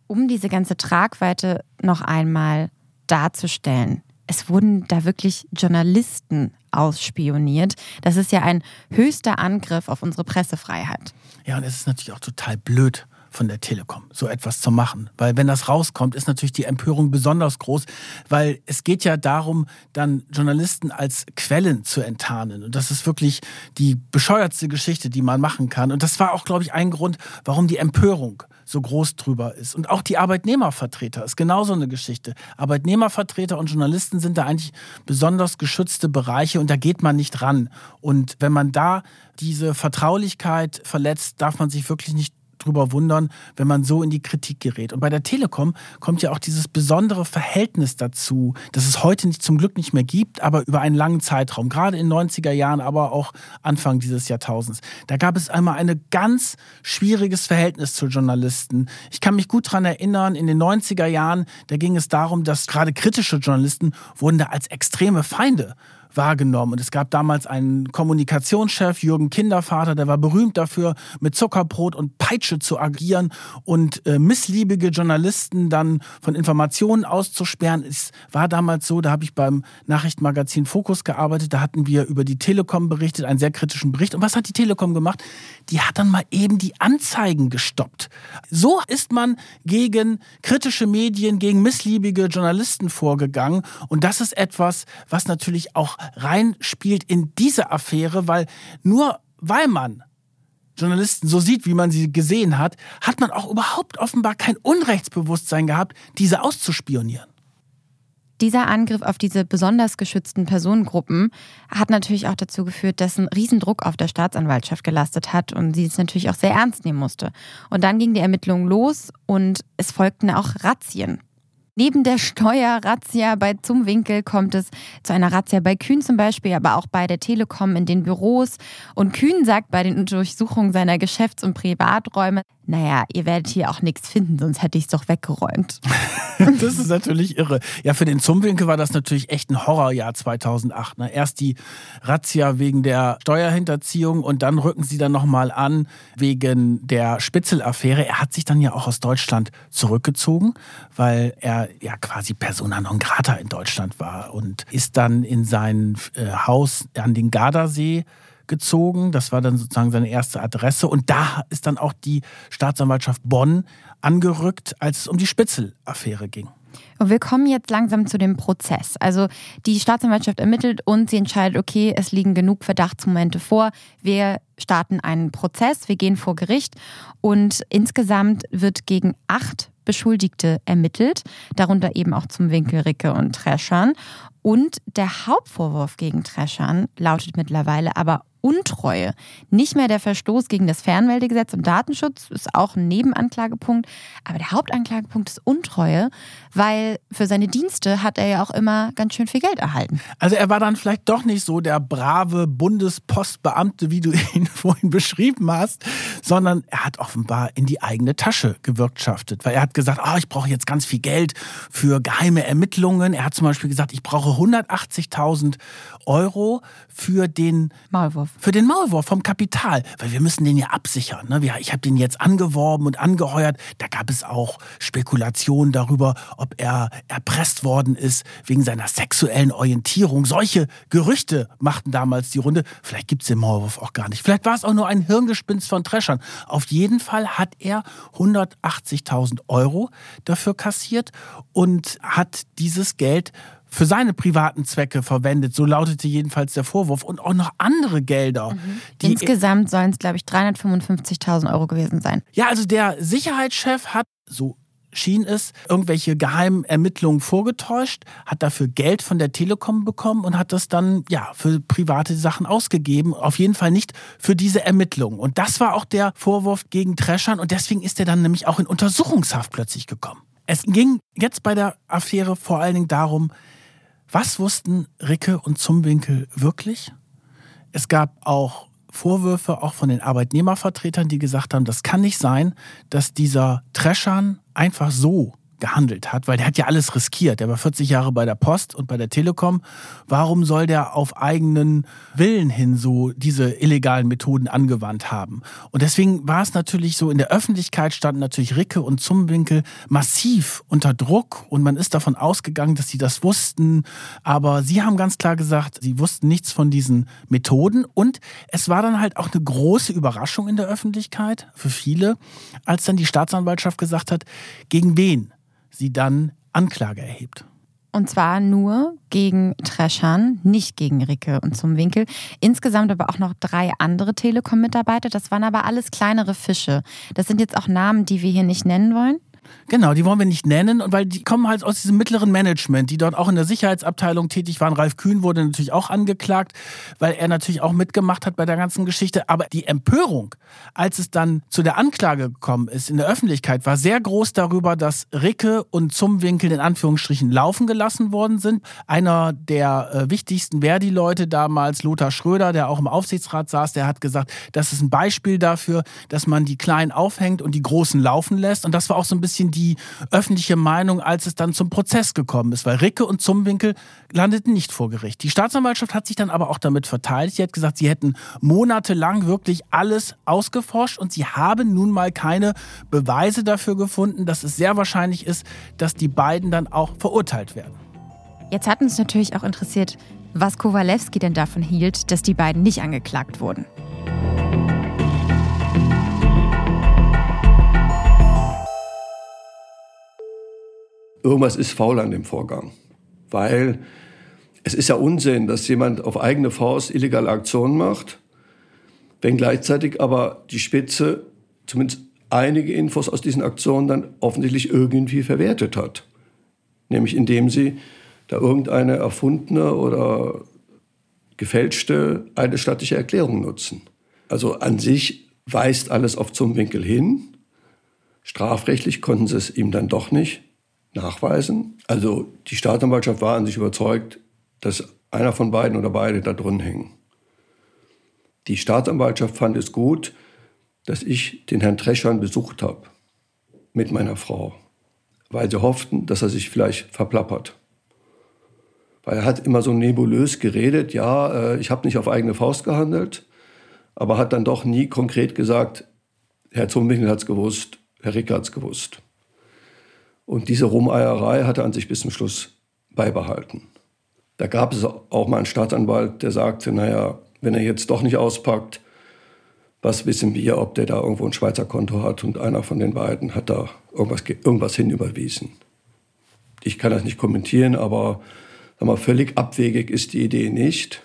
Um diese ganze Tragweite noch einmal darzustellen, es wurden da wirklich Journalisten ausspioniert. Das ist ja ein höchster Angriff auf unsere Pressefreiheit. Ja, und es ist natürlich auch total blöd von der Telekom, so etwas zu machen. Weil wenn das rauskommt, ist natürlich die Empörung besonders groß, weil es geht ja darum, dann Journalisten als Quellen zu enttarnen. Und das ist wirklich die bescheuertste Geschichte, die man machen kann. Und das war auch, glaube ich, ein Grund, warum die Empörung so groß drüber ist. Und auch die Arbeitnehmervertreter ist genauso eine Geschichte. Arbeitnehmervertreter und Journalisten sind da eigentlich besonders geschützte Bereiche und da geht man nicht ran. Und wenn man da diese Vertraulichkeit verletzt, darf man sich wirklich nicht drüber wundern, wenn man so in die Kritik gerät. Und bei der Telekom kommt ja auch dieses besondere Verhältnis dazu, das es heute zum Glück nicht mehr gibt, aber über einen langen Zeitraum, gerade in den 90er Jahren, aber auch Anfang dieses Jahrtausends. Da gab es einmal ein ganz schwieriges Verhältnis zu Journalisten. Ich kann mich gut daran erinnern, in den 90er Jahren, da ging es darum, dass gerade kritische Journalisten wurden da als extreme Feinde wahrgenommen. Und es gab damals einen Kommunikationschef, Jürgen Kindervater, der war berühmt dafür, mit Zuckerbrot und Peitsche zu agieren und äh, missliebige Journalisten dann von Informationen auszusperren. Es war damals so, da habe ich beim Nachrichtenmagazin Fokus gearbeitet, da hatten wir über die Telekom berichtet, einen sehr kritischen Bericht. Und was hat die Telekom gemacht? Die hat dann mal eben die Anzeigen gestoppt. So ist man gegen kritische Medien, gegen missliebige Journalisten vorgegangen. Und das ist etwas, was natürlich auch reinspielt in diese Affäre, weil nur weil man Journalisten so sieht, wie man sie gesehen hat, hat man auch überhaupt offenbar kein Unrechtsbewusstsein gehabt, diese auszuspionieren. Dieser Angriff auf diese besonders geschützten Personengruppen hat natürlich auch dazu geführt, dass ein Riesendruck auf der Staatsanwaltschaft gelastet hat und sie es natürlich auch sehr ernst nehmen musste. Und dann ging die Ermittlung los und es folgten auch Razzien. Neben der Steuerrazzia bei Zumwinkel kommt es zu einer Razzia bei Kühn zum Beispiel, aber auch bei der Telekom in den Büros. Und Kühn sagt bei den Durchsuchungen seiner Geschäfts- und Privaträume, naja, ihr werdet hier auch nichts finden, sonst hätte ich es doch weggeräumt. (laughs) das ist natürlich irre. Ja, für den Zumwinkel war das natürlich echt ein Horrorjahr 2008. Ne? Erst die Razzia wegen der Steuerhinterziehung und dann rücken sie dann nochmal an wegen der Spitzelaffäre. Er hat sich dann ja auch aus Deutschland zurückgezogen, weil er ja quasi persona non grata in Deutschland war und ist dann in sein äh, Haus an den Gardasee gezogen. Das war dann sozusagen seine erste Adresse. Und da ist dann auch die Staatsanwaltschaft Bonn angerückt, als es um die Spitzel-Affäre ging. Und wir kommen jetzt langsam zu dem Prozess. Also die Staatsanwaltschaft ermittelt und sie entscheidet, okay, es liegen genug Verdachtsmomente vor. Wir starten einen Prozess, wir gehen vor Gericht und insgesamt wird gegen acht Beschuldigte ermittelt, darunter eben auch zum Winkel Ricke und Treschern. Und der Hauptvorwurf gegen Treschern lautet mittlerweile aber Untreue. Nicht mehr der Verstoß gegen das Fernmeldegesetz und Datenschutz ist auch ein Nebenanklagepunkt, aber der Hauptanklagepunkt ist Untreue, weil für seine Dienste hat er ja auch immer ganz schön viel Geld erhalten. Also er war dann vielleicht doch nicht so der brave Bundespostbeamte, wie du (laughs) ihn vorhin beschrieben hast, sondern er hat offenbar in die eigene Tasche gewirtschaftet, weil er hat gesagt, oh, ich brauche jetzt ganz viel Geld für geheime Ermittlungen. Er hat zum Beispiel gesagt, ich brauche 180.000 Euro für den Maulwurf. Für den Maulwurf vom Kapital, weil wir müssen den ja absichern. Ne? Ich habe den jetzt angeworben und angeheuert. Da gab es auch Spekulationen darüber, ob er erpresst worden ist wegen seiner sexuellen Orientierung. Solche Gerüchte machten damals die Runde. Vielleicht gibt es den Maulwurf auch gar nicht. Vielleicht war es auch nur ein Hirngespinst von Treschern. Auf jeden Fall hat er 180.000 Euro dafür kassiert und hat dieses Geld für seine privaten Zwecke verwendet. So lautete jedenfalls der Vorwurf. Und auch noch andere Gelder. Mhm. Insgesamt sollen es, glaube ich, 355.000 Euro gewesen sein. Ja, also der Sicherheitschef hat, so schien es, irgendwelche geheimen Ermittlungen vorgetäuscht, hat dafür Geld von der Telekom bekommen und hat das dann ja für private Sachen ausgegeben. Auf jeden Fall nicht für diese Ermittlungen. Und das war auch der Vorwurf gegen Treschern und deswegen ist er dann nämlich auch in Untersuchungshaft plötzlich gekommen. Es ging jetzt bei der Affäre vor allen Dingen darum, was wussten Ricke und Zumwinkel wirklich? Es gab auch Vorwürfe auch von den Arbeitnehmervertretern, die gesagt haben, das kann nicht sein, dass dieser Treschern einfach so gehandelt hat, weil der hat ja alles riskiert. Der war 40 Jahre bei der Post und bei der Telekom. Warum soll der auf eigenen Willen hin so diese illegalen Methoden angewandt haben? Und deswegen war es natürlich so, in der Öffentlichkeit standen natürlich Ricke und Zumwinkel massiv unter Druck und man ist davon ausgegangen, dass sie das wussten. Aber sie haben ganz klar gesagt, sie wussten nichts von diesen Methoden und es war dann halt auch eine große Überraschung in der Öffentlichkeit für viele, als dann die Staatsanwaltschaft gesagt hat, gegen wen sie dann Anklage erhebt. Und zwar nur gegen Treschan, nicht gegen Ricke und zum Winkel. Insgesamt aber auch noch drei andere Telekom-Mitarbeiter. Das waren aber alles kleinere Fische. Das sind jetzt auch Namen, die wir hier nicht nennen wollen. Genau, die wollen wir nicht nennen, weil die kommen halt aus diesem mittleren Management, die dort auch in der Sicherheitsabteilung tätig waren. Ralf Kühn wurde natürlich auch angeklagt, weil er natürlich auch mitgemacht hat bei der ganzen Geschichte. Aber die Empörung, als es dann zu der Anklage gekommen ist in der Öffentlichkeit, war sehr groß darüber, dass Ricke und Zumwinkel in Anführungsstrichen laufen gelassen worden sind. Einer der äh, wichtigsten Verdi-Leute damals, Lothar Schröder, der auch im Aufsichtsrat saß, der hat gesagt, das ist ein Beispiel dafür, dass man die Kleinen aufhängt und die Großen laufen lässt. Und das war auch so ein bisschen bisschen die öffentliche Meinung, als es dann zum Prozess gekommen ist, weil Ricke und Zumwinkel landeten nicht vor Gericht. Die Staatsanwaltschaft hat sich dann aber auch damit verteidigt. Sie hat gesagt, sie hätten monatelang wirklich alles ausgeforscht und sie haben nun mal keine Beweise dafür gefunden, dass es sehr wahrscheinlich ist, dass die beiden dann auch verurteilt werden. Jetzt hat uns natürlich auch interessiert, was Kowalewski denn davon hielt, dass die beiden nicht angeklagt wurden. Irgendwas ist faul an dem Vorgang. Weil es ist ja Unsinn, dass jemand auf eigene Faust illegale Aktionen macht, wenn gleichzeitig aber die Spitze zumindest einige Infos aus diesen Aktionen dann offensichtlich irgendwie verwertet hat. Nämlich indem sie da irgendeine erfundene oder gefälschte eidesstattliche Erklärung nutzen. Also an sich weist alles auf zum Winkel hin. Strafrechtlich konnten sie es ihm dann doch nicht nachweisen. Also die Staatsanwaltschaft war an sich überzeugt, dass einer von beiden oder beide da drin hängen. Die Staatsanwaltschaft fand es gut, dass ich den Herrn Treschern besucht habe mit meiner Frau, weil sie hofften, dass er sich vielleicht verplappert. Weil er hat immer so nebulös geredet, ja, äh, ich habe nicht auf eigene Faust gehandelt, aber hat dann doch nie konkret gesagt, Herr Zumwinkel hat es gewusst, Herr Ricker hat es gewusst. Und diese Rumeierei hat er an sich bis zum Schluss beibehalten. Da gab es auch mal einen Staatsanwalt, der sagte, naja, wenn er jetzt doch nicht auspackt, was wissen wir, ob der da irgendwo ein Schweizer Konto hat und einer von den beiden hat da irgendwas, irgendwas hinüberwiesen. Ich kann das nicht kommentieren, aber sag mal, völlig abwegig ist die Idee nicht.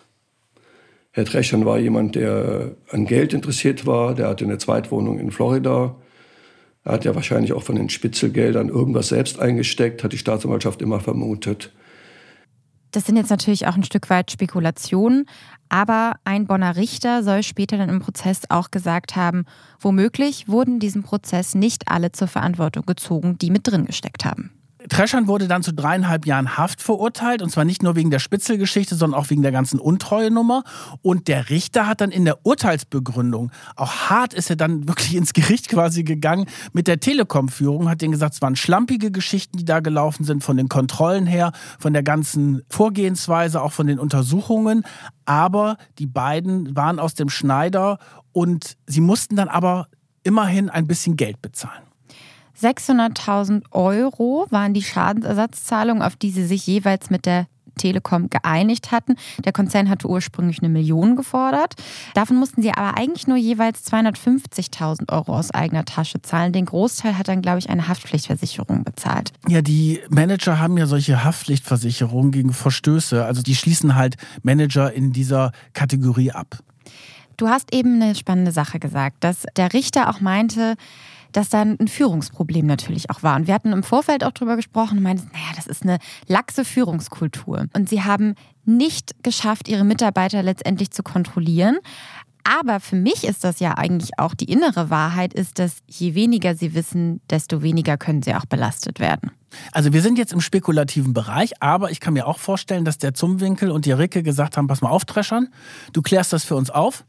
Herr Treschern war jemand, der an Geld interessiert war, der hatte eine Zweitwohnung in Florida. Er hat ja wahrscheinlich auch von den Spitzelgeldern irgendwas selbst eingesteckt, hat die Staatsanwaltschaft immer vermutet. Das sind jetzt natürlich auch ein Stück weit Spekulationen, aber ein Bonner Richter soll später dann im Prozess auch gesagt haben, womöglich wurden diesem Prozess nicht alle zur Verantwortung gezogen, die mit drin gesteckt haben. Treschern wurde dann zu dreieinhalb Jahren Haft verurteilt und zwar nicht nur wegen der Spitzelgeschichte, sondern auch wegen der ganzen Untreuenummer. Und der Richter hat dann in der Urteilsbegründung, auch hart ist er dann (laughs) wirklich ins Gericht quasi gegangen, mit der Telekom-Führung, hat denen gesagt, es waren schlampige Geschichten, die da gelaufen sind, von den Kontrollen her, von der ganzen Vorgehensweise, auch von den Untersuchungen. Aber die beiden waren aus dem Schneider und sie mussten dann aber immerhin ein bisschen Geld bezahlen. 600.000 Euro waren die Schadensersatzzahlungen, auf die sie sich jeweils mit der Telekom geeinigt hatten. Der Konzern hatte ursprünglich eine Million gefordert. Davon mussten sie aber eigentlich nur jeweils 250.000 Euro aus eigener Tasche zahlen. Den Großteil hat dann, glaube ich, eine Haftpflichtversicherung bezahlt. Ja, die Manager haben ja solche Haftpflichtversicherungen gegen Verstöße. Also die schließen halt Manager in dieser Kategorie ab. Du hast eben eine spannende Sache gesagt, dass der Richter auch meinte, dass da ein Führungsproblem natürlich auch war. Und wir hatten im Vorfeld auch drüber gesprochen und meinten, naja, das ist eine laxe Führungskultur. Und sie haben nicht geschafft, ihre Mitarbeiter letztendlich zu kontrollieren. Aber für mich ist das ja eigentlich auch die innere Wahrheit, ist, dass je weniger sie wissen, desto weniger können sie auch belastet werden. Also wir sind jetzt im spekulativen Bereich, aber ich kann mir auch vorstellen, dass der Zumwinkel und die Ricke gesagt haben, pass mal auf, Treschern, du klärst das für uns auf.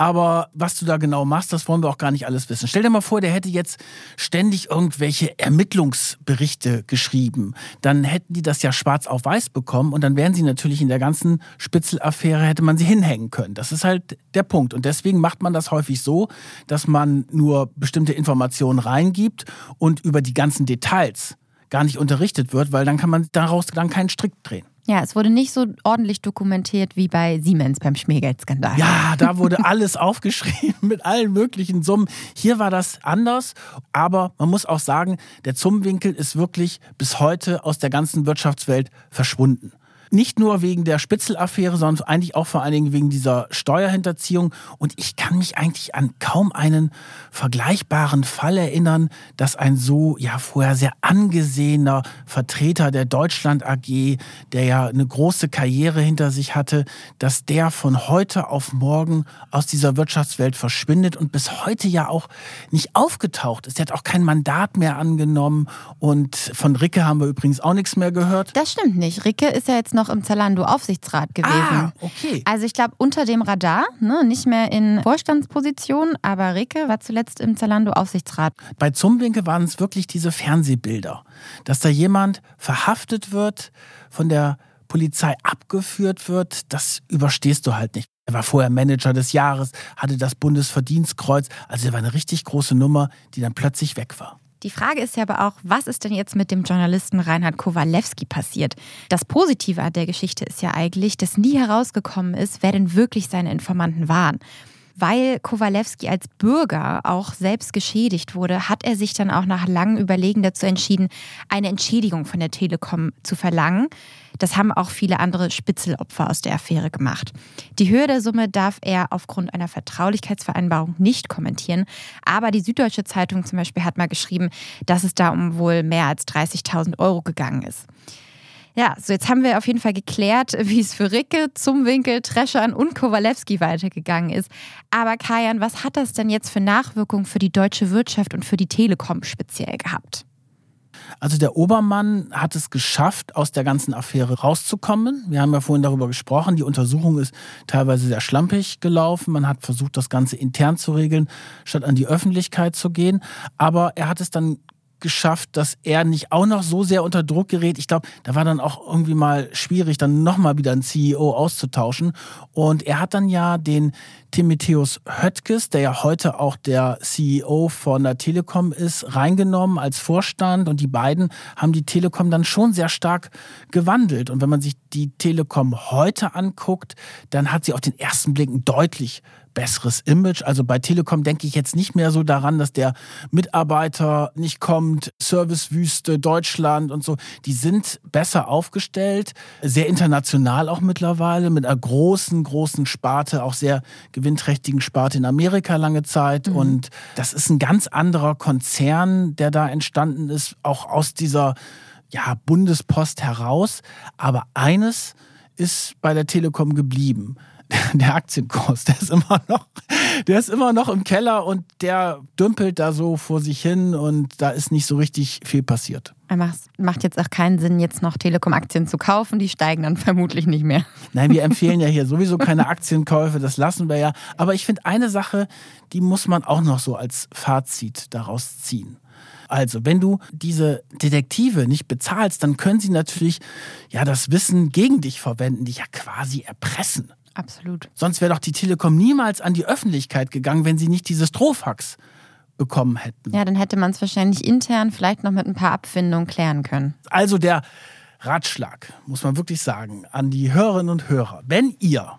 Aber was du da genau machst, das wollen wir auch gar nicht alles wissen. Stell dir mal vor, der hätte jetzt ständig irgendwelche Ermittlungsberichte geschrieben. Dann hätten die das ja schwarz auf weiß bekommen und dann wären sie natürlich in der ganzen Spitzelaffäre, hätte man sie hinhängen können. Das ist halt der Punkt. Und deswegen macht man das häufig so, dass man nur bestimmte Informationen reingibt und über die ganzen Details gar nicht unterrichtet wird, weil dann kann man daraus dann keinen Strick drehen. Ja, es wurde nicht so ordentlich dokumentiert wie bei Siemens beim Schmiergeldskandal. Ja, da wurde alles aufgeschrieben mit allen möglichen Summen. Hier war das anders, aber man muss auch sagen, der Zumwinkel ist wirklich bis heute aus der ganzen Wirtschaftswelt verschwunden. Nicht nur wegen der Spitzelaffäre, sondern eigentlich auch vor allen Dingen wegen dieser Steuerhinterziehung. Und ich kann mich eigentlich an kaum einen vergleichbaren Fall erinnern, dass ein so ja vorher sehr angesehener Vertreter der Deutschland AG, der ja eine große Karriere hinter sich hatte, dass der von heute auf morgen aus dieser Wirtschaftswelt verschwindet und bis heute ja auch nicht aufgetaucht ist. Er hat auch kein Mandat mehr angenommen und von Ricke haben wir übrigens auch nichts mehr gehört. Das stimmt nicht. Ricke ist ja jetzt noch noch im Zalando-Aufsichtsrat gewesen. Ah, okay. Also ich glaube unter dem Radar, ne? nicht mehr in Vorstandsposition, aber Ricke war zuletzt im Zalando-Aufsichtsrat. Bei Zumwinkel waren es wirklich diese Fernsehbilder, dass da jemand verhaftet wird, von der Polizei abgeführt wird, das überstehst du halt nicht. Er war vorher Manager des Jahres, hatte das Bundesverdienstkreuz, also er war eine richtig große Nummer, die dann plötzlich weg war. Die Frage ist ja aber auch, was ist denn jetzt mit dem Journalisten Reinhard Kowalewski passiert? Das Positive an der Geschichte ist ja eigentlich, dass nie herausgekommen ist, wer denn wirklich seine Informanten waren. Weil Kowalewski als Bürger auch selbst geschädigt wurde, hat er sich dann auch nach langem Überlegen dazu entschieden, eine Entschädigung von der Telekom zu verlangen. Das haben auch viele andere Spitzelopfer aus der Affäre gemacht. Die Höhe der Summe darf er aufgrund einer Vertraulichkeitsvereinbarung nicht kommentieren. Aber die Süddeutsche Zeitung zum Beispiel hat mal geschrieben, dass es da um wohl mehr als 30.000 Euro gegangen ist. Ja, so jetzt haben wir auf jeden Fall geklärt, (laughs) wie es für Ricke, Zumwinkel, Treschern und Kowalewski weitergegangen ist. Aber Kajan, was hat das denn jetzt für Nachwirkungen für die deutsche Wirtschaft und für die Telekom speziell gehabt? Also der Obermann hat es geschafft, aus der ganzen Affäre rauszukommen. Wir haben ja vorhin darüber gesprochen. Die Untersuchung ist teilweise sehr schlampig gelaufen. Man hat versucht, das Ganze intern zu regeln, statt an die Öffentlichkeit zu gehen. Aber er hat es dann geschafft, dass er nicht auch noch so sehr unter Druck gerät. Ich glaube, da war dann auch irgendwie mal schwierig, dann nochmal wieder einen CEO auszutauschen. Und er hat dann ja den Timotheus Höttges, der ja heute auch der CEO von der Telekom ist, reingenommen als Vorstand. Und die beiden haben die Telekom dann schon sehr stark gewandelt. Und wenn man sich die Telekom heute anguckt, dann hat sie auf den ersten Blick deutlich besseres Image. Also bei Telekom denke ich jetzt nicht mehr so daran, dass der Mitarbeiter nicht kommt, Servicewüste, Deutschland und so. Die sind besser aufgestellt, sehr international auch mittlerweile, mit einer großen, großen Sparte, auch sehr gewinnträchtigen Sparte in Amerika lange Zeit. Mhm. Und das ist ein ganz anderer Konzern, der da entstanden ist, auch aus dieser ja, Bundespost heraus. Aber eines ist bei der Telekom geblieben. (laughs) der Aktienkurs, der ist immer noch, der ist immer noch im Keller und der dümpelt da so vor sich hin und da ist nicht so richtig viel passiert. Macht jetzt auch keinen Sinn, jetzt noch Telekom-Aktien zu kaufen, die steigen dann (laughs) vermutlich nicht mehr. Nein, wir empfehlen ja (laughs) hier sowieso keine Aktienkäufe, das lassen wir ja. Aber ich finde eine Sache, die muss man auch noch so als Fazit daraus ziehen. Also, wenn du diese Detektive nicht bezahlst, dann können sie natürlich ja das Wissen gegen dich verwenden, dich ja quasi erpressen. Absolut. Sonst wäre doch die Telekom niemals an die Öffentlichkeit gegangen, wenn sie nicht diese Strohfax bekommen hätten. Ja, dann hätte man es wahrscheinlich intern vielleicht noch mit ein paar Abfindungen klären können. Also der Ratschlag, muss man wirklich sagen, an die Hörerinnen und Hörer. Wenn ihr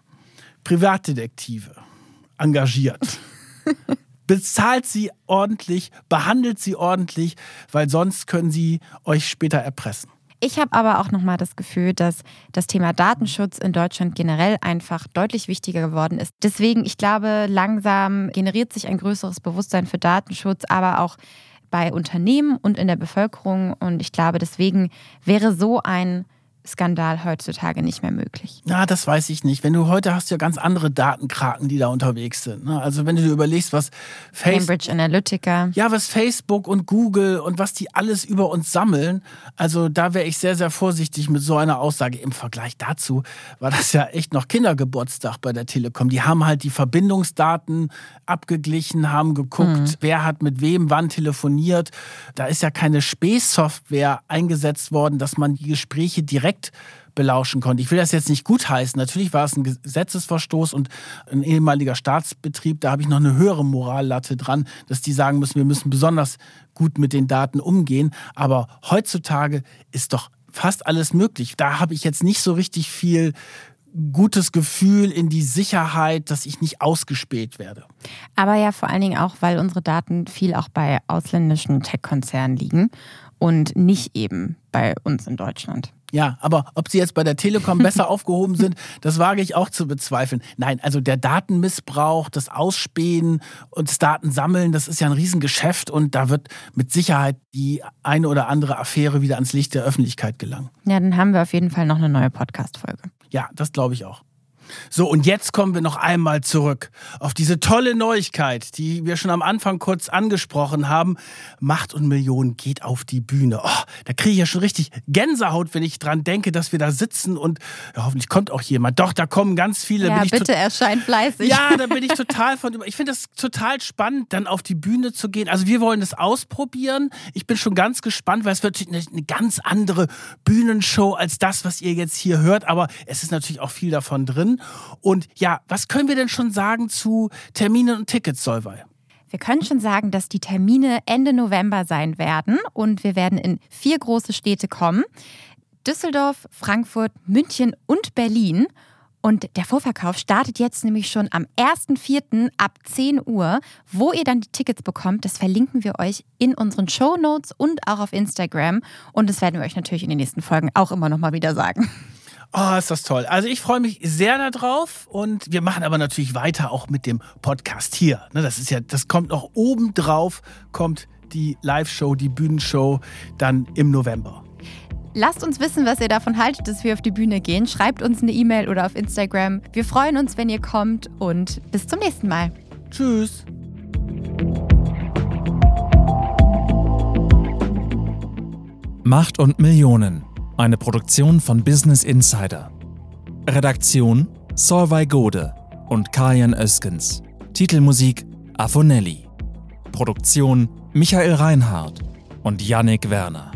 Privatdetektive engagiert, (laughs) bezahlt sie ordentlich, behandelt sie ordentlich, weil sonst können sie euch später erpressen. Ich habe aber auch nochmal das Gefühl, dass das Thema Datenschutz in Deutschland generell einfach deutlich wichtiger geworden ist. Deswegen, ich glaube, langsam generiert sich ein größeres Bewusstsein für Datenschutz, aber auch bei Unternehmen und in der Bevölkerung. Und ich glaube, deswegen wäre so ein Skandal heutzutage nicht mehr möglich? Na, das weiß ich nicht. Wenn du heute hast ja ganz andere Datenkraken, die da unterwegs sind. Ne? Also wenn du dir überlegst, was Facebook, Cambridge Analytica. Ja, was Facebook und Google und was die alles über uns sammeln. Also da wäre ich sehr, sehr vorsichtig mit so einer Aussage. Im Vergleich dazu war das ja echt noch Kindergeburtstag bei der Telekom. Die haben halt die Verbindungsdaten abgeglichen, haben geguckt, mhm. wer hat mit wem wann telefoniert. Da ist ja keine Späßsoftware eingesetzt worden, dass man die Gespräche direkt direkt belauschen konnte. Ich will das jetzt nicht gutheißen. Natürlich war es ein Gesetzesverstoß und ein ehemaliger Staatsbetrieb. Da habe ich noch eine höhere Morallatte dran, dass die sagen müssen, wir müssen besonders gut mit den Daten umgehen. Aber heutzutage ist doch fast alles möglich. Da habe ich jetzt nicht so richtig viel gutes Gefühl in die Sicherheit, dass ich nicht ausgespäht werde. Aber ja vor allen Dingen auch, weil unsere Daten viel auch bei ausländischen Tech-Konzernen liegen und nicht eben bei uns in Deutschland. Ja, aber ob sie jetzt bei der Telekom (laughs) besser aufgehoben sind, das wage ich auch zu bezweifeln. Nein, also der Datenmissbrauch, das Ausspähen und das Datensammeln, das ist ja ein Riesengeschäft und da wird mit Sicherheit die eine oder andere Affäre wieder ans Licht der Öffentlichkeit gelangen. Ja, dann haben wir auf jeden Fall noch eine neue Podcast-Folge. Ja, das glaube ich auch. So, und jetzt kommen wir noch einmal zurück auf diese tolle Neuigkeit, die wir schon am Anfang kurz angesprochen haben. Macht und Millionen geht auf die Bühne. Oh, da kriege ich ja schon richtig Gänsehaut, wenn ich dran denke, dass wir da sitzen und ja, hoffentlich kommt auch jemand. Doch, da kommen ganz viele. Ja, bitte erscheint fleißig. Ja, da bin ich total von Ich finde das total spannend, dann auf die Bühne zu gehen. Also wir wollen das ausprobieren. Ich bin schon ganz gespannt, weil es wird eine, eine ganz andere Bühnenshow als das, was ihr jetzt hier hört. Aber es ist natürlich auch viel davon drin. Und ja, was können wir denn schon sagen zu Terminen und Tickets, Solvay? Wir können schon sagen, dass die Termine Ende November sein werden und wir werden in vier große Städte kommen. Düsseldorf, Frankfurt, München und Berlin. Und der Vorverkauf startet jetzt nämlich schon am 1.4. ab 10 Uhr. Wo ihr dann die Tickets bekommt, das verlinken wir euch in unseren Show Notes und auch auf Instagram. Und das werden wir euch natürlich in den nächsten Folgen auch immer nochmal wieder sagen. Oh, ist das toll. Also ich freue mich sehr darauf und wir machen aber natürlich weiter auch mit dem Podcast hier. Ne, das ist ja, das kommt noch oben drauf, kommt die Live-Show, die Bühnenshow dann im November. Lasst uns wissen, was ihr davon haltet, dass wir auf die Bühne gehen. Schreibt uns eine E-Mail oder auf Instagram. Wir freuen uns, wenn ihr kommt und bis zum nächsten Mal. Tschüss. Macht und Millionen. Eine Produktion von Business Insider. Redaktion Solvay Gode und Kajan Öskens. Titelmusik Afonelli. Produktion Michael Reinhardt und Yannick Werner.